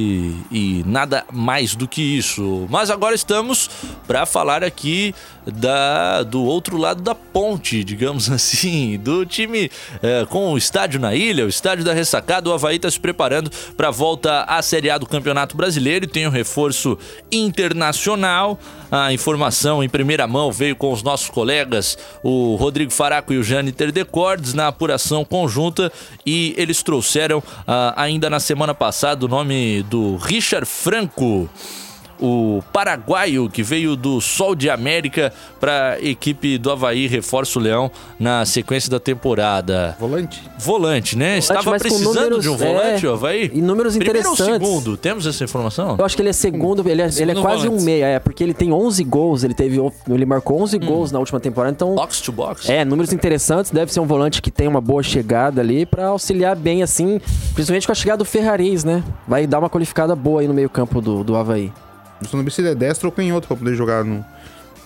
e, nada mais do que isso. Mas agora estamos pra falar aqui da do outro lado da ponte, digamos assim, do time eh, com o estádio na ilha, o estádio da ressacada. O Havaí tá se preparando pra volta à Série A do Campeonato Brasileiro e tem um reforço internacional. A informação em primeira mão veio com os nossos colegas, o Rodrigo Faraco e o Jâniter Decordes, na apuração conjunta. E eles trouxeram ah, ainda na semana passada o nome do Richard Franco. O paraguaio que veio do Sol de América para a equipe do Havaí Reforço Leão na sequência da temporada. Volante. Volante, né? Estava mas com precisando números- de um volante, é, o Havaí? e números Primeiro ou interessantes. segundo? Temos essa informação? Eu acho que ele é segundo, ele é, ele é Segundo quase volante. um meia, é, porque ele tem 11 gols, ele teve, ele marcou 11 gols na última temporada, então Box to box? É, números interessantes. Deve ser um volante que tem uma boa chegada ali pra auxiliar bem, assim, principalmente com a chegada do Ferraris, né? Vai dar uma qualificada boa aí no meio-campo do, do Havaí. Só não se ele é destro ou canhoto pra poder jogar no...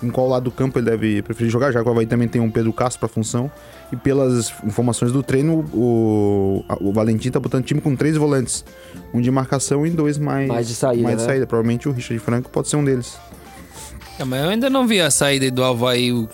Em qual lado do campo ele deve preferir jogar, já que o Havaí também tem um Pedro Castro pra função. E pelas informações do treino, o, o Valentim tá botando time com três volantes. Um de marcação e dois mais... Mais de saída, Mais de né? saída. Provavelmente o Richard Franco pode ser um deles. É, mas eu ainda não vi a saída do Havaí o-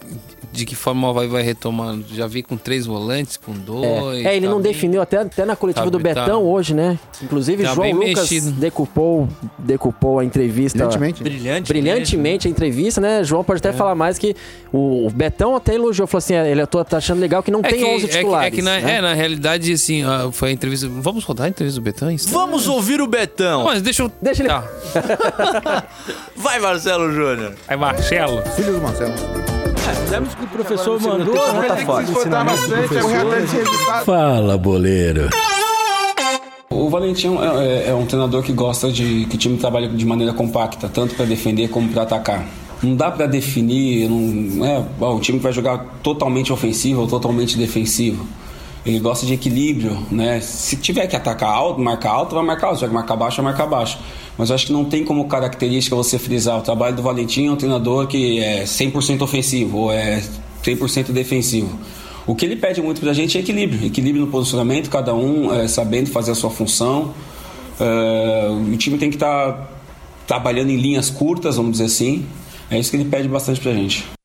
de que forma o Havaí vai retomar. Já vi com três volantes, com dois. É, ele tá não bem- definiu até, até na coletiva Tá- do tá- Betão hoje, né? Inclusive, Tá João Lucas mexido. decupou, decupou a entrevista. Brilhantemente. Brilhante. Brilhantemente a entrevista, né? João pode É. até falar mais que o, o Betão até elogiou, falou assim: ele eu tô tá achando legal que não É tem que, 11 é que- titulares. é que na, né? é, na realidade, assim, foi a entrevista. Vamos rodar a entrevista do Betão? Isso? Vamos ouvir o Betão. Mas deixa eu. Deixa ele- Tá. Vai, Marcelo Júnior. Aí, Marcelo. Filho do Marcelo. Fizemos o que o professor mandou, né? Fala, boleiro. O Valentim é, é- é um treinador que gosta de que o time trabalhe de maneira compacta, tanto para defender como para atacar. Não dá para definir, não é ó, o time que vai jogar totalmente ofensivo ou totalmente defensivo. Ele gosta de equilíbrio, né? Se tiver que atacar alto, marcar alto, vai marcar alto. Se tiver que marcar baixo, vai marcar baixo. Mas eu acho que não tem como característica você frisar. O trabalho do Valentim é um treinador que é 100% ofensivo ou é 100% defensivo. O que ele pede muito pra gente é equilíbrio. Equilíbrio no posicionamento, cada um é, sabendo fazer a sua função. É, o time tem que estar trabalhando em linhas curtas, vamos dizer assim. É isso que ele pede bastante pra gente.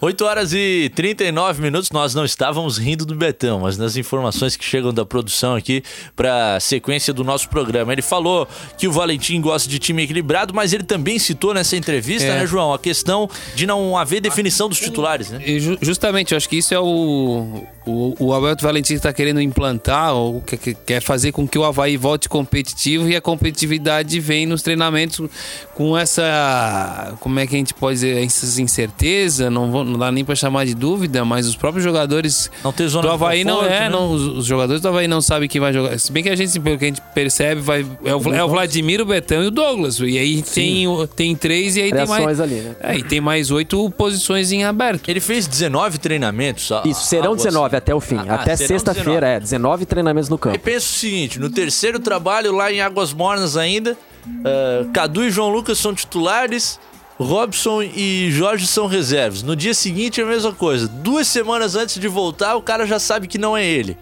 8 horas e 39 minutos, nós não estávamos rindo do Betão, mas nas informações que chegam da produção aqui para a sequência do nosso programa. Ele falou que o Valentim gosta de time equilibrado, mas ele também citou nessa entrevista, É. né, João, a questão de não haver definição dos titulares, né? Ju- justamente, eu acho que isso é o. O, o Alberto Valentim está querendo implantar, ou que- que- quer fazer com que o Havaí volte competitivo e a competitividade vem nos treinamentos com essa. Como é que a gente pode dizer? Essa incerteza, não, vou, não dá nem para chamar de dúvida, mas os próprios jogadores Não ter zona do Havaí não conforto, é, né? não, os, os jogadores do Havaí não sabem quem vai jogar. Se bem que a gente, pelo que a gente percebe, vai, é, o, é o Vladimir, o Betão e o Douglas. E aí tem, tem três e aí tem mais. ali, né? É, e tem mais oito posições em aberto. Ele fez 19 treinamentos. a- Isso, serão algo 19 até o fim. Ah, até sexta-feira, é. 19 treinamentos no E campo. pensa o seguinte: no terceiro trabalho, lá em Águas Mornas ainda, ah, Cadu e João Lucas são titulares, Robson e Jorge são reservas. No dia seguinte, a mesma coisa. Duas semanas antes de voltar, o cara já sabe que não é ele.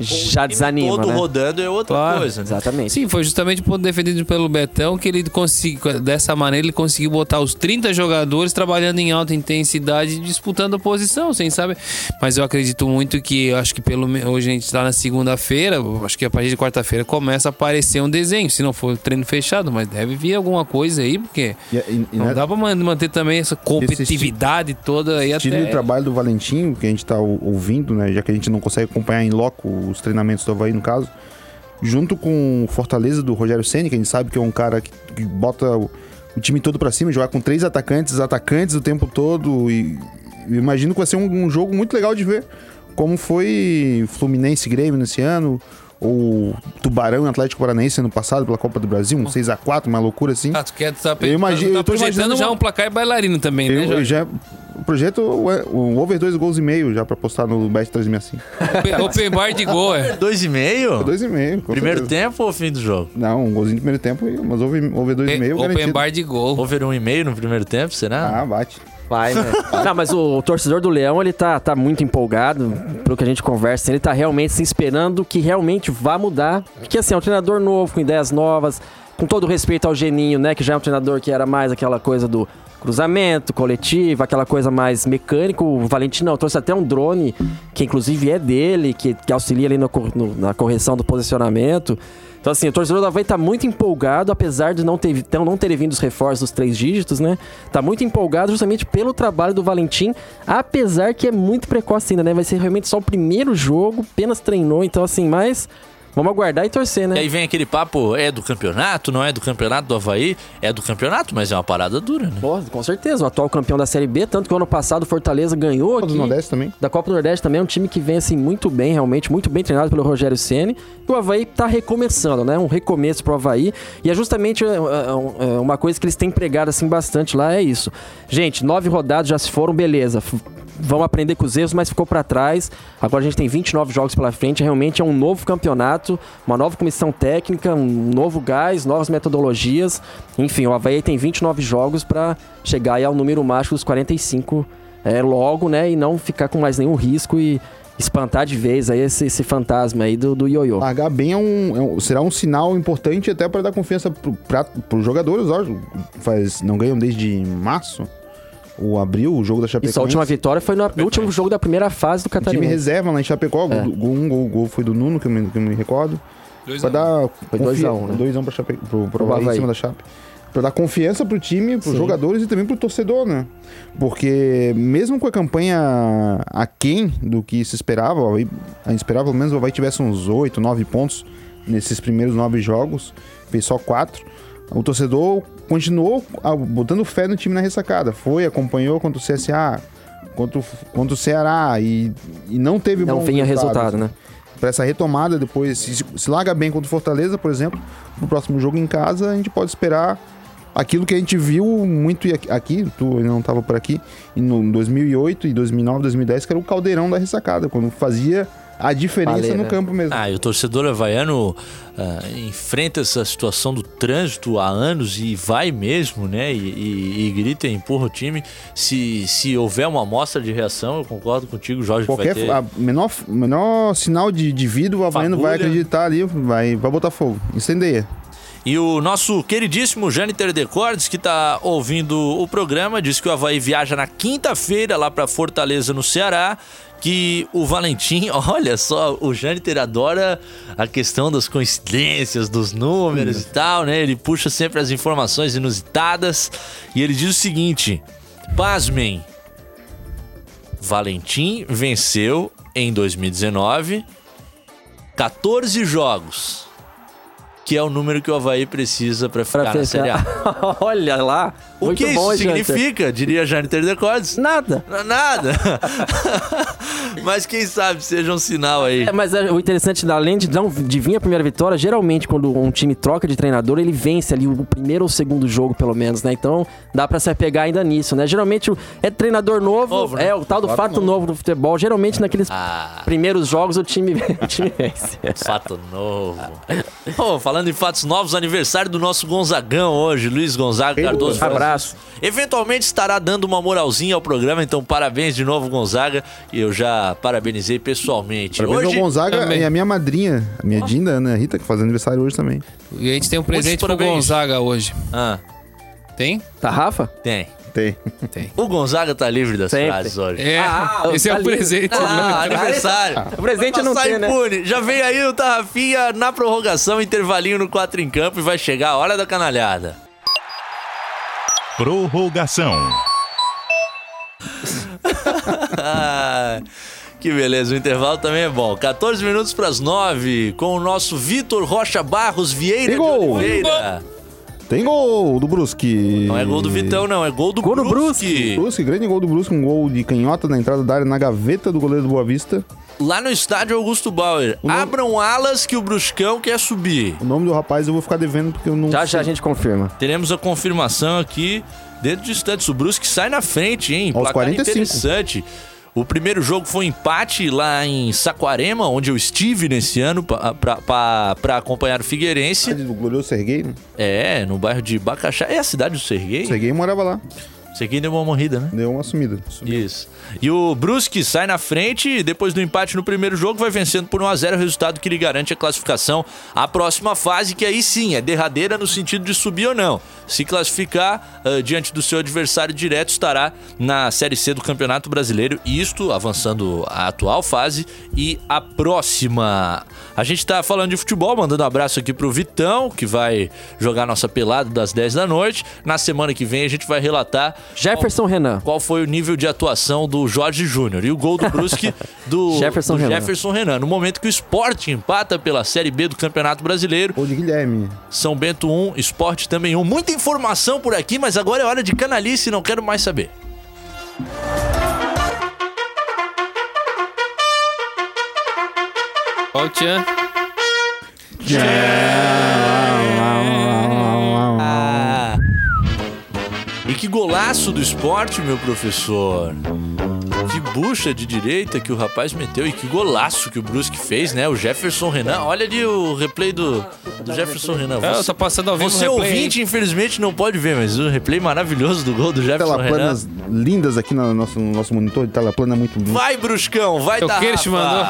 Já desanima, todo né? rodando é outra Claro, coisa, né? Exatamente. Sim, foi justamente o ponto defendido pelo Betão que ele conseguiu, dessa maneira, ele conseguiu botar os 30 jogadores trabalhando em alta intensidade, disputando a posição, sem saber. Mas eu acredito muito que, acho que pelo hoje a gente está na segunda-feira, acho que a partir de quarta-feira começa a aparecer um desenho, se não for treino fechado, mas deve vir alguma coisa aí, porque E, e, e não né, dá pra man- manter também essa competitividade toda aí estilo até. de trabalho do Valentim, que a gente tá ou- ouvindo, né? Já que a gente não consegue acompanhar em loco os treinamentos do Havaí, no caso. Junto com o Fortaleza do Rogério Senna, que a gente sabe que é um cara que, que bota o, o time todo pra cima, jogar com três atacantes, atacantes o tempo todo. E, e imagino que vai ser um, um jogo muito legal de ver. Como foi Fluminense e Grêmio nesse ano, ou Tubarão e Atlético Paranaense ano passado pela Copa do Brasil, um 6x4, uma loucura assim. Ah, tu quer, tu tá, Eu imagino- tá eu tô projetando imaginando já um placar bailarino também, né, Eu, eu Jorge? já projeto o, o over dois gols e meio já pra postar no Bet 365. Open- Open bar de gol, é. Dois e meio? Dois e meio. com Primeiro certeza. tempo ou fim do jogo? Não, um golzinho no primeiro tempo, mas over, over dois e meio Open garantido. bar de gol. Over um e meio no primeiro tempo, será? Ah, bate. Vai, né? Não, mas o, o torcedor do Leão, ele tá, tá muito empolgado, pelo que a gente conversa, ele tá realmente se esperando que realmente vá mudar. Porque assim, é um treinador novo, com ideias novas, com todo respeito ao Geninho, né? Que já é um treinador que era mais aquela coisa do cruzamento, coletivo, aquela coisa mais mecânica. O Valentim não, trouxe até um drone, que inclusive é dele, que, que auxilia ali no no- na correção do posicionamento. Então, assim, o torcedor do Havaí tá muito empolgado, apesar de não ter, então, não ter vindo os reforços dos três dígitos, né? Tá muito empolgado justamente pelo trabalho do Valentim, apesar que é muito precoce ainda, né? Vai ser realmente só o primeiro jogo, apenas treinou, então, assim, mas vamos aguardar e torcer, E né? aí vem aquele papo, é do campeonato, não é do campeonato do Havaí? É do campeonato, mas é uma parada dura, né? Pô, com certeza, o atual campeão da Série B, tanto que o ano passado o Fortaleza ganhou Copa aqui. do Nordeste também. Da Copa do Nordeste também é um time que vem assim muito bem, realmente, muito bem treinado pelo Rogério Ceni. E o Havaí tá recomeçando, né? Um recomeço pro Havaí. E é justamente é, é, é, uma coisa que eles têm pregado assim bastante lá, é isso. Gente, nove rodadas já se foram, beleza. Vão aprender com os erros, mas ficou para trás. Agora a gente tem 29 jogos pela frente. Realmente é um novo campeonato, uma nova comissão técnica, um novo gás, novas metodologias. Enfim, o Havaí tem 29 jogos para chegar ao número mágico dos 45 é, logo, né? E não ficar com mais nenhum risco e espantar de vez aí esse, esse fantasma aí do, do ioiô. Largar bem é um, é um- será um sinal importante até para dar confiança pro, pra, pros jogadores. Ó, faz, não ganham desde março. O abril, o jogo da Chapecoense. Isso, a última vitória foi no, no último jogo da primeira fase do time Catarinense. reserva lá em Chapecó, É. gol- um gol, gol foi do Nuno, que eu me, que eu me recordo. Dois Pra a um. dar Foi confia- 2x1, né? 2x1 pra Chape, pro, pro, Pro em cima da Chape. Pra dar confiança pro time, pros Sim. jogadores e também pro torcedor, né? Porque mesmo com a campanha aquém do que se esperava, o a gente esperava pelo menos o Havaí tivesse uns 8, 9 pontos nesses primeiros 9 jogos, fez só 4. O torcedor continuou ah, botando fé no time na ressacada. Foi, acompanhou contra o CSA, contra o, contra o Ceará e, e não teve Não bons vinha resultado, né? para essa retomada depois. Se, se larga bem contra o Fortaleza, por exemplo, no próximo jogo em casa, a gente pode esperar aquilo que a gente viu muito aqui- tu não estava por aqui, e no 2008 e 2009, 2010, que era o caldeirão da ressacada, quando fazia a diferença Valeu, no né? campo mesmo. Ah, e o torcedor havaiano ah, enfrenta essa situação do trânsito há anos e vai mesmo, né? E, e- e grita e empurra o time. Se, se houver uma amostra de reação, eu concordo contigo, Jorge, que Qualquer vai ter... a menor, menor sinal de, de vidro, o Havaiano vai Fagulha. acreditar ali, vai, vai botar fogo, incendeia. E o nosso queridíssimo Jâniter Decordes, que tá ouvindo o programa, disse que o Havaí viaja na quinta-feira lá pra Fortaleza, no Ceará. Que o Valentim, olha só, o Jâniter adora a questão das coincidências, dos números e tal, né? Ele puxa sempre as informações inusitadas. E ele diz o seguinte: pasmem, Valentim venceu em 2019 14 jogos, que é o número que o Havaí precisa pra ficar Pra na Série A. Olha lá. O Muito que bom, isso Janter. significa? Diria Jâniter Decordes. Nada. Nada. Mas quem sabe seja um sinal aí. É, mas é, o interessante, além de, não, de vir a primeira vitória, geralmente quando um time troca de treinador, ele vence ali o primeiro ou segundo jogo, pelo menos, né? Então dá pra se apegar ainda nisso, né? Geralmente é treinador novo, Novo, né? é o tal do fato, novo. do futebol. Geralmente naqueles Ah, primeiros jogos o time, o time vence. fato novo. Ô, falando em fatos novos, aniversário do nosso Gonzagão hoje, Luiz Gonzaga Cardoso. Abraço. Eventualmente estará dando uma moralzinha ao programa, então parabéns de novo, Gonzaga. E eu já parabenizei pessoalmente. Parabéns hoje, ao Gonzaga também. e a minha madrinha, a minha Dinda, Ana Rita, que faz aniversário hoje também. E a gente tem um presente pro parabéns. Gonzaga hoje. Ah, Tem? Tá, Rafa? tem. Tem. Tem. O Gonzaga tá livre das Sempre. frases hoje. É, Ah, esse é tá o livre. presente. Ah, aniversário. O presente não tem, né? impune. Já vem aí o Tarrafinha na prorrogação, intervalinho no 4 em campo e vai chegar a hora da canalhada. Prorrogação. Ah, que beleza, o intervalo também é bom. 14 minutos para as 9, com o nosso Vitor Rocha Barros Vieira Tem de gol! Oliveira. Tem gol do Brusque. Não é gol do Vitão, não, é gol do Gol do Brusque. Brusque, grande gol do Brusque, um gol de canhota na entrada da área, na gaveta do goleiro do Boa Vista. Lá no estádio Augusto Bauer. nome- Abram alas que o Bruscão quer subir. O nome do rapaz eu vou ficar devendo porque eu não Já sei. já a gente confirma. Teremos a confirmação aqui dentro de instantes. O Brusque sai na frente, hein? Aos Placar 45. interessante. O primeiro jogo foi um empate lá em Saquarema, onde eu estive nesse ano pa- pra- pra pra acompanhar o Figueirense. Cidade do glorioso Serguei, né? É, no bairro de Bacaxá. É a cidade do Serguei? Serguei morava lá. Serguei deu uma morrida, né? Deu uma sumida. Isso. E o Brusque sai na frente e depois do empate no primeiro jogo vai vencendo por 1 a 0 resultado que lhe garante a classificação à próxima fase, que aí sim é derradeira no sentido de subir ou não. Se classificar ah, diante do seu adversário direto estará na Série C do Campeonato Brasileiro, isto avançando a atual fase e a próxima. A gente tá falando de futebol, mandando um abraço aqui pro Vitão, que vai jogar nossa pelada das 10 da noite. Na semana que vem a gente vai relatar Jefferson Renan. qual foi o nível de atuação do Jorge Júnior e o gol do Brusque do Jefferson do Renan. Jefferson Renan. No momento que o Sport empata pela Série B do Campeonato Brasileiro, Gol de Guilherme. São Bento 1, Sport também 1. Muita informação por aqui, mas agora é hora de canalice e não quero mais saber. Ó o Tchan. Ah. Que golaço do esporte, meu professor. Que bucha de direita que o rapaz meteu e que golaço que o Brusque fez, né? O Jefferson Renan. Olha ali o replay do, do Jefferson Renan. É, eu tô passando ao vivo Você o replay ouvinte, infelizmente, não pode ver, mas o replay maravilhoso do gol do Jefferson Renan. Telaplanas lindas aqui no nosso, no nosso monitor de tela plana muito lindo. Vai, Bruscão, vai Eu dar te mandou.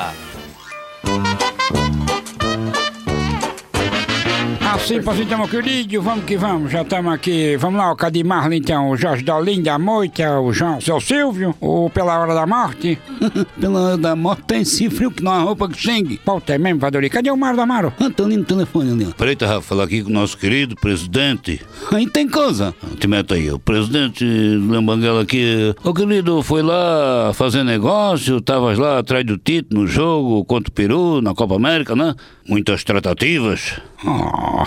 Assim, pois então, meu querido, vamos que vamos, já estamos aqui. Vamos lá, o Cadir Marlin, então, o Jorge Dolim da Moita, o João, seu Silvio, o Pela Hora da Morte. Pela hora da morte tem esse frio que não há roupa que sangue. Puta, é mesmo, Vadori? Cadê o Mário da Amaro? Ah, tô ali no telefone ali, ó. Peraí, Rafa, falar aqui com o nosso querido presidente. Aí tem coisa. Te meta aí, o presidente Lambanguela aqui. Ô querido, foi lá fazer negócio, tavas lá atrás do Tito no jogo contra o Peru, na Copa América, né? Muitas tratativas. Ah,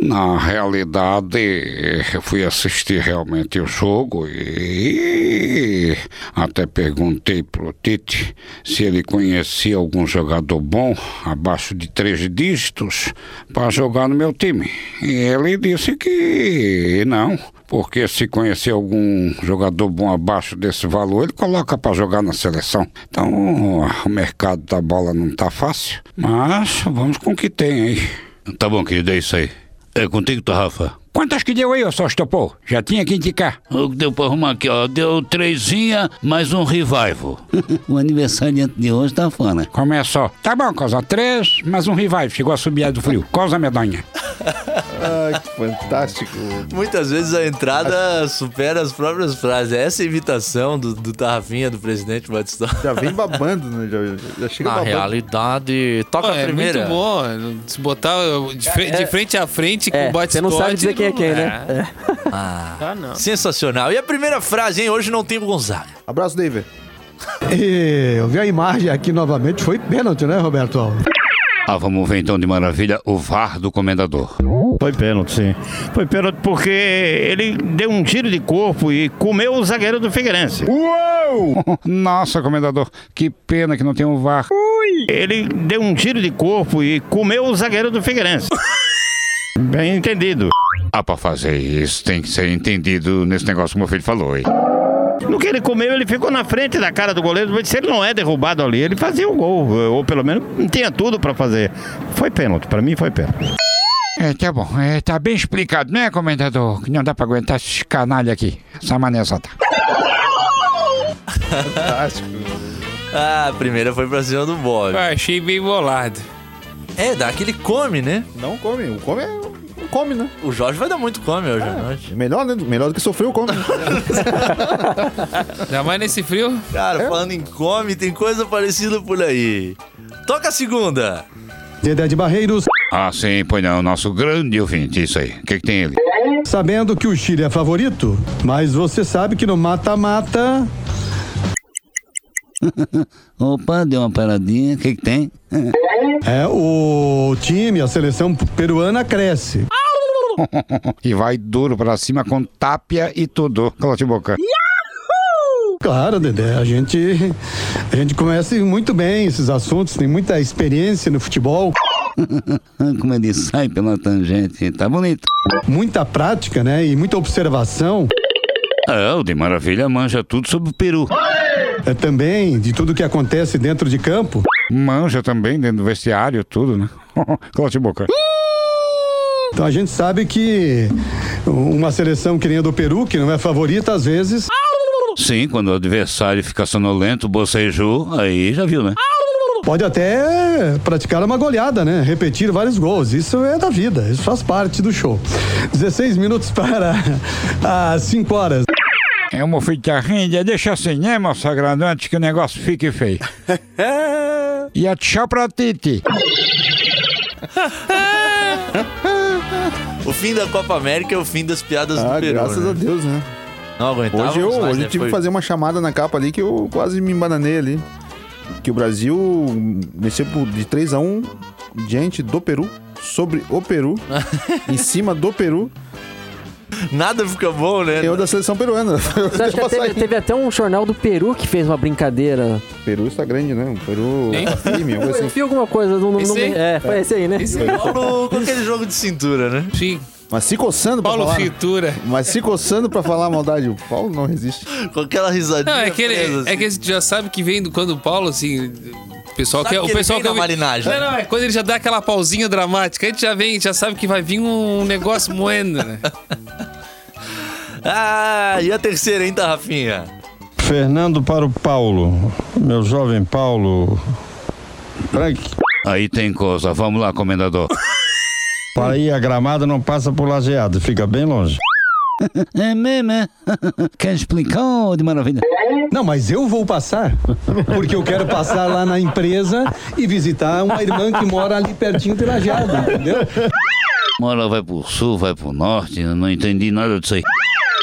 na realidade, eu fui assistir realmente o jogo e até perguntei pro Tite se ele conhecia algum jogador bom, abaixo de três dígitos, para jogar no meu time. E ele disse que não. Porque se conhecer algum jogador bom abaixo desse valor, ele coloca para jogar na seleção. Então, o mercado da bola não tá fácil, mas vamos com o que tem aí. Tá bom, querido, é isso aí. É contigo, tá, Rafa? Quantas que deu aí, ô Sostopô? Já tinha que indicar. O que deu pra arrumar aqui, ó? Deu trezinha, mais um revival. o aniversariante de hoje tá fora. Começou. Tá bom, Cosa. Três, mais um revival. Chegou a subir do frio. Cosa medonha. Ai, que fantástico. Muitas vezes a entrada supera as próprias frases. Essa é a imitação do, do Tarrafinha, do presidente Batistotti. Já vem babando, né? Já, já chega Na babando. realidade, toca Pô, a é primeira. muito bom. Se botar de, fre- de frente a frente com É, o bate você não sabe dizer quem é quem, né? É. Ah, Sensacional. E a primeira frase, hein? Hoje não tem o Gonzaga. Abraço, David. E eu vi a imagem aqui novamente, foi pênalti, né, Roberto? Ah, vamos ver então de maravilha o VAR do comendador. Foi pênalti, sim. Foi pênalti porque ele deu um tiro de corpo e comeu o zagueiro do Figueirense. Uou! Nossa, comendador, que pena que não tem um VAR. Ele deu um tiro de corpo e comeu o zagueiro do Figueirense. Bem entendido. Ah, pra fazer isso tem que ser entendido nesse negócio que meu filho falou, hein? No que ele comeu, ele ficou na frente da cara do goleiro. Se ele não é derrubado ali, ele fazia o gol. Ou pelo menos tinha tudo pra fazer. Foi pênalti, pra mim foi pênalti. É, tá bom. É, tá bem explicado, né, comendador? Que não dá pra aguentar esses canalha aqui. Essa manezada. Fantástico. Ah, a primeira foi pra cima do Bob. Ah, achei bem bolado. É, dá aquele come, né? Não come. O come é. Come, né? O Jorge vai dar muito come hoje à noite. Melhor, né? Melhor do que sofrer o come. Ainda mais nesse frio. Cara, falando em come, tem coisa parecida por aí. Toca a segunda. Dedé de Barreiros, Ah, sim, pois não, nosso grande ouvinte, isso aí. O que, que tem ele? sabendo que o Chile é favorito, mas você sabe que no mata-mata Opa, deu uma paradinha. O que, que tem? é o time, a seleção peruana cresce. e vai duro pra cima com tápia e tudo. Cala a boca. Claro, Dedé, a gente a gente conhece muito bem esses assuntos, tem muita experiência no futebol, Como ele sai pela tangente. Tá bonito. muita prática, né? E muita observação É, o de maravilha manja tudo sobre o Peru. É, também de tudo que acontece dentro de campo. Manja também dentro do vestiário, tudo, né? Cala a boca. Então a gente sabe que uma seleção que nem a do Peru, que não é favorita às vezes, Sim, quando o adversário fica sonolento, boceju, aí já viu, né? pode até praticar uma goleada, né? Repetir vários gols. Isso é da vida, isso faz parte do show. 16 minutos para as 5 horas. É uma fita renda, deixa assim, né, meu sagrado, antes que o negócio fique feio. e a tchau pra Titi. O fim da Copa América é o fim das piadas Ah, do Peru. graças né? a Deus, né? Não aguentávamos Hoje eu, mais, hoje né? eu tive Foi- que fazer uma chamada na capa ali que eu quase me embananei ali. Que o Brasil venceu por- de 3 a 1 diante do Peru, sobre o Peru, em cima do Peru. Nada fica bom, né? Eu da seleção peruana. Você acha que teve, teve até um jornal do Peru que fez uma brincadeira. Peru está grande, né? O Peru Hein? tá firme, Eu assim. vi alguma coisa, não, não, é, foi esse aí, né? Esse Paulo com aquele jogo de cintura, né? Sim. Mas se coçando pra Paulo falar. Fritura. Mas se coçando pra falar a maldade. O Paulo não resiste. Com aquela risadinha. Não, é que, ele, presa, assim. é que você já sabe que vem do, quando o Paulo, assim. O pessoal Sabe que O pessoal na quer- marinagem. Não, não, é quando ele já dá aquela pausinha dramática. A gente já vem, já sabe que vai vir um negócio moendo, né? Ah, e a terceira, hein, Rafinha? Fernando para o Paulo. Meu jovem Paulo. Frank. Aí tem coisa. Vamos lá, comendador. Para ir a gramado não passa por lajeado, fica bem longe. É mesmo, é? Quer explicar, de maravilha? Não, mas eu vou passar, porque eu quero passar lá na empresa e visitar uma irmã que mora ali pertinho de Lajeado, entendeu? Uma hora vai pro sul, vai pro norte, não entendi nada disso aí.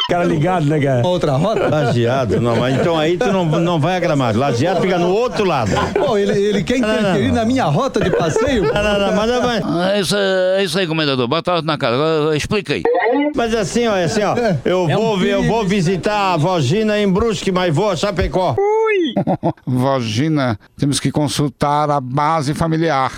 Cara ligado, né, cara? Outra rota? Lajeado, não, mas então aí tu não, não vai a gramado. Lajeado fica no outro lado. Pô, ele, ele quer Não, não, interferir não. na minha rota de passeio? Não, não, não, mas, mas, É isso, é isso aí, comendador. Bota na cara. Agora, Explica aí. mas assim, ó, é assim, ó. Eu É um vou, ver- eu vou visitar a Vogina em Brusque, mas vou a Chapecó. Vagina, temos que consultar a base familiar.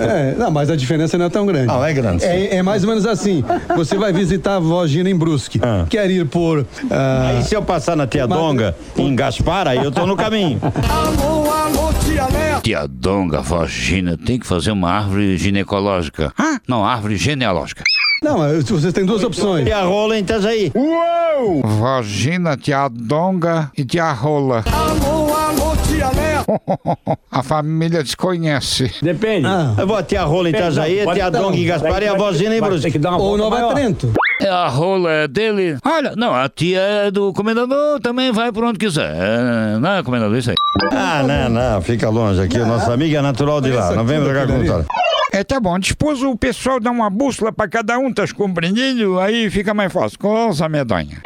É, não, mas a diferença não é tão grande. Não, é grande. É, é mais ou menos assim. Você vai visitar a avó Gina em Brusque. Ah. Quer ir por. ah, Aí se eu passar na Tia Donga, em Gaspar, aí eu tô no caminho. Alô, alô, tia Léa! Tia Donga, vagina, tem que fazer uma árvore ginecológica. Ah, não, árvore genealógica. Não, mas vocês têm duas opções. Tia Rola em Itajaí. Vagina, tia Donga e tia Rola. Léa! A família desconhece. Depende. Ah, Eu vou a Tia Rola em Itajaí, a Tia não, Donga em Gaspar e a Vogina em ter Brusque. que dar uma ou Nova maior. Trento. É a rola é dele. Olha, não, a tia é do comendador, também vai por onde quiser. É, não é, comendador, isso aí. Ah, não, não, fica longe aqui. O nosso amigo é natural de lá. Não vem pra cá contar. É, tá bom. Depois o pessoal dá uma bússola pra cada um, tá compreendido? Aí fica mais fácil. Coisa medonha.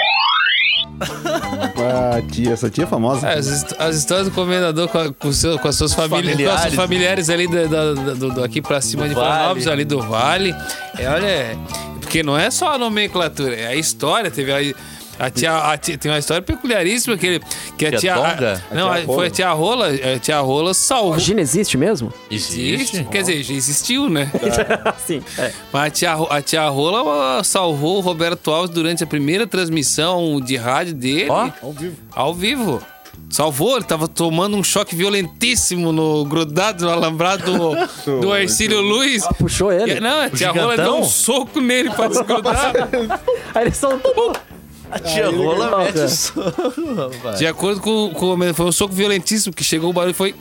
Ah, tia, essa tia é famosa. É, as, as histórias do comendador com, a- com, seu- com as suas famílias, com as suas Familiares. familiares ali da- da- da- do, do- aqui pra cima de Vale. Florianópolis, ali do Vale. É, olha, é- porque não é só a nomenclatura, é a história. Teve a, a tia, a tia- tem uma história peculiaríssima que, ele, que a Tia a- não, A tia foi a tia Rola. A tia Rola salvou. Gina existe mesmo? Existe? Quer dizer, já existiu, né? Sim. É. Mas a tia, a tia Rola salvou o Roberto Alves durante a primeira transmissão de rádio dele. Ó. Ao vivo. Ao vivo. Salvou, ele tava tomando um choque violentíssimo no grudado no alambrado do, do Ercílio Luiz. Ah, puxou ele. E- Não, a tia Rola deu um soco nele pra desgrudar. Aí eles são. A Tia Rola legal, mete o soco, rapaz. De acordo com, com. Foi um soco violentíssimo que chegou o barulho e foi.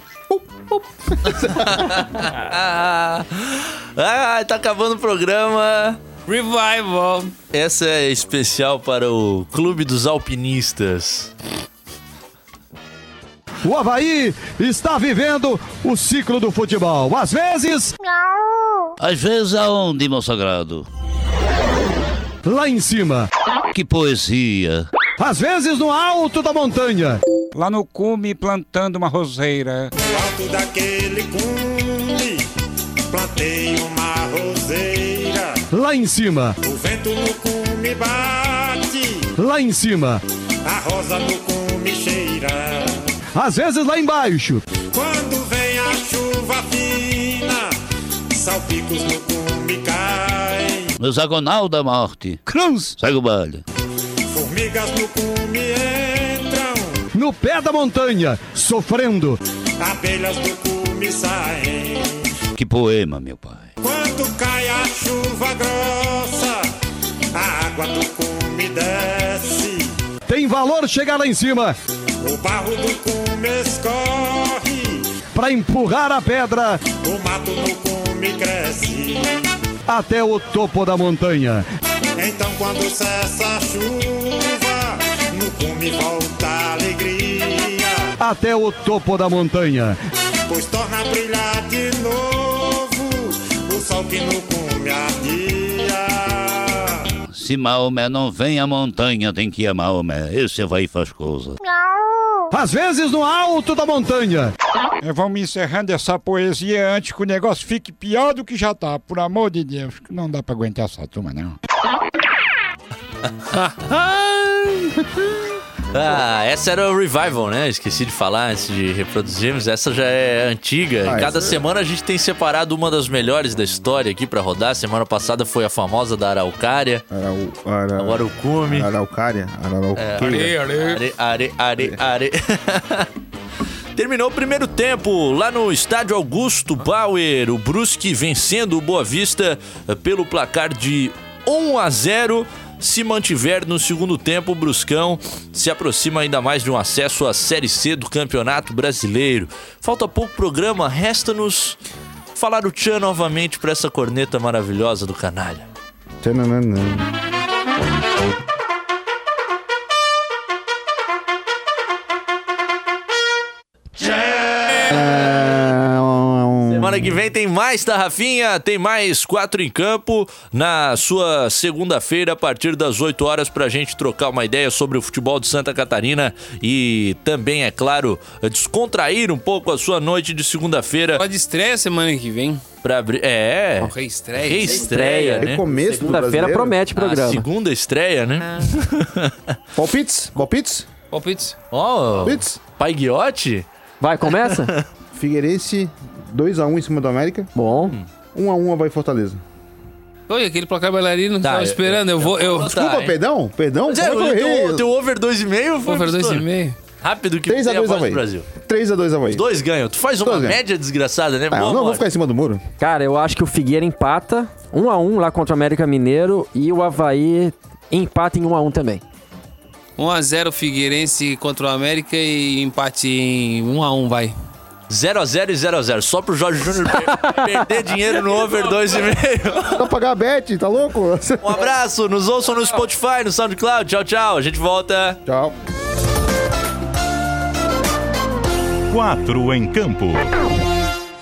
Ah, ah, tá acabando o programa. Revival. Essa é especial para o Clube dos Alpinistas. O Havaí está vivendo o ciclo do futebol. Às vezes, Às vezes aonde, meu sagrado? lá em cima. Que poesia. Às vezes, no alto da montanha. Lá no cume plantando uma roseira. alto daquele cume, plantei uma roseira. Lá em cima. O vento no cume bate, Lá em cima. a rosa no cume cheira. Às vezes, lá embaixo. Quando vem a chuva fina, salpicos no cume caem. No hexagonal da morte. Cruz. Segue o baile. Formigas no cume entram, No pé da montanha. Sofrendo. abelhas do cume saem. Que poema, meu pai. Quando cai a chuva grossa, a água do cume desce. Tem valor chegar lá em cima. O barro do cume escorre, Pra empurrar a pedra o mato no cume cresce. Até o topo da montanha. Então quando cessa a chuva, no cume volta a alegria, Até o topo da montanha. pois torna a brilhar de novo o sol que no cume ardia. Se Maomé não vem à montanha, tem que ir a Maomé. Esse vai faz coisa. Às vezes no alto da montanha. É, vamos encerrando essa poesia antes que o negócio fique pior do que já tá. Por amor de Deus, que não dá pra aguentar essa turma, não. Ah, essa era o Revival, né? Esqueci de falar antes de reproduzirmos. Essa já é antiga. Ah, Cada essa- semana a gente tem separado uma das melhores da história aqui pra rodar. Semana passada foi a famosa da Araucária. Arau, ara, cume. Araucária? Arauqueira. Are, are, are, are. Terminou o primeiro tempo lá no estádio Augusto Bauer. O Brusque vencendo o Boa Vista pelo placar de 1 a 0. Se mantiver no segundo tempo, o Bruscão se aproxima ainda mais de um acesso à Série C do Campeonato Brasileiro. Falta pouco programa, resta-nos Falar o tchan novamente pra essa corneta maravilhosa do canalha. Tchananana. Semana que vem tem mais, tá, Rafinha? Tem mais quatro em campo na sua segunda-feira, a partir das 8 horas, pra gente trocar uma ideia sobre o futebol de Santa Catarina e também, é claro, descontrair um pouco a sua noite de segunda-feira. Pode estreia semana que vem. Pra abrir. É. Ó, reestreia. Reestreia, né? Recomeço do Segunda-feira promete o A programa. segunda estreia, né? Palpites? Palpites? Palpites. Ó, Palpites? Pai Guiote? Vai, começa? Figueirense 2x1 em cima do América. Bom. 1x1 vai Fortaleza. Oi, aquele placar bailarino que Tá, tava eu- esperando. Eu vou. Eu... Tá, Desculpa, hein? perdão? Perdão? Mas é, é eu teu, teu over 2,5 foi Over estouro. 2,5. Rápido que 3 a tem 2 voz do Havaí. Brasil. 3x2 Havaí. Dois ganham. Tu faz uma Dois ganham. média desgraçada, né? Ah, eu Boa, não vou mole. ficar em cima do muro. Cara, eu acho que o Figueira empata 1 a 1 lá contra o América Mineiro e o Havaí empata em 1 a 1 também. 1x0 Figueirense contra o América e empate em 1x1, vai. 0x0 e 0x0. Só pro Jorge Júnior per- perder dinheiro no over 2,5. Dá pagar a bet, tá louco? Um abraço, nos ouçam no Spotify, no SoundCloud. Tchau, tchau. A gente volta. Tchau. Quatro em campo.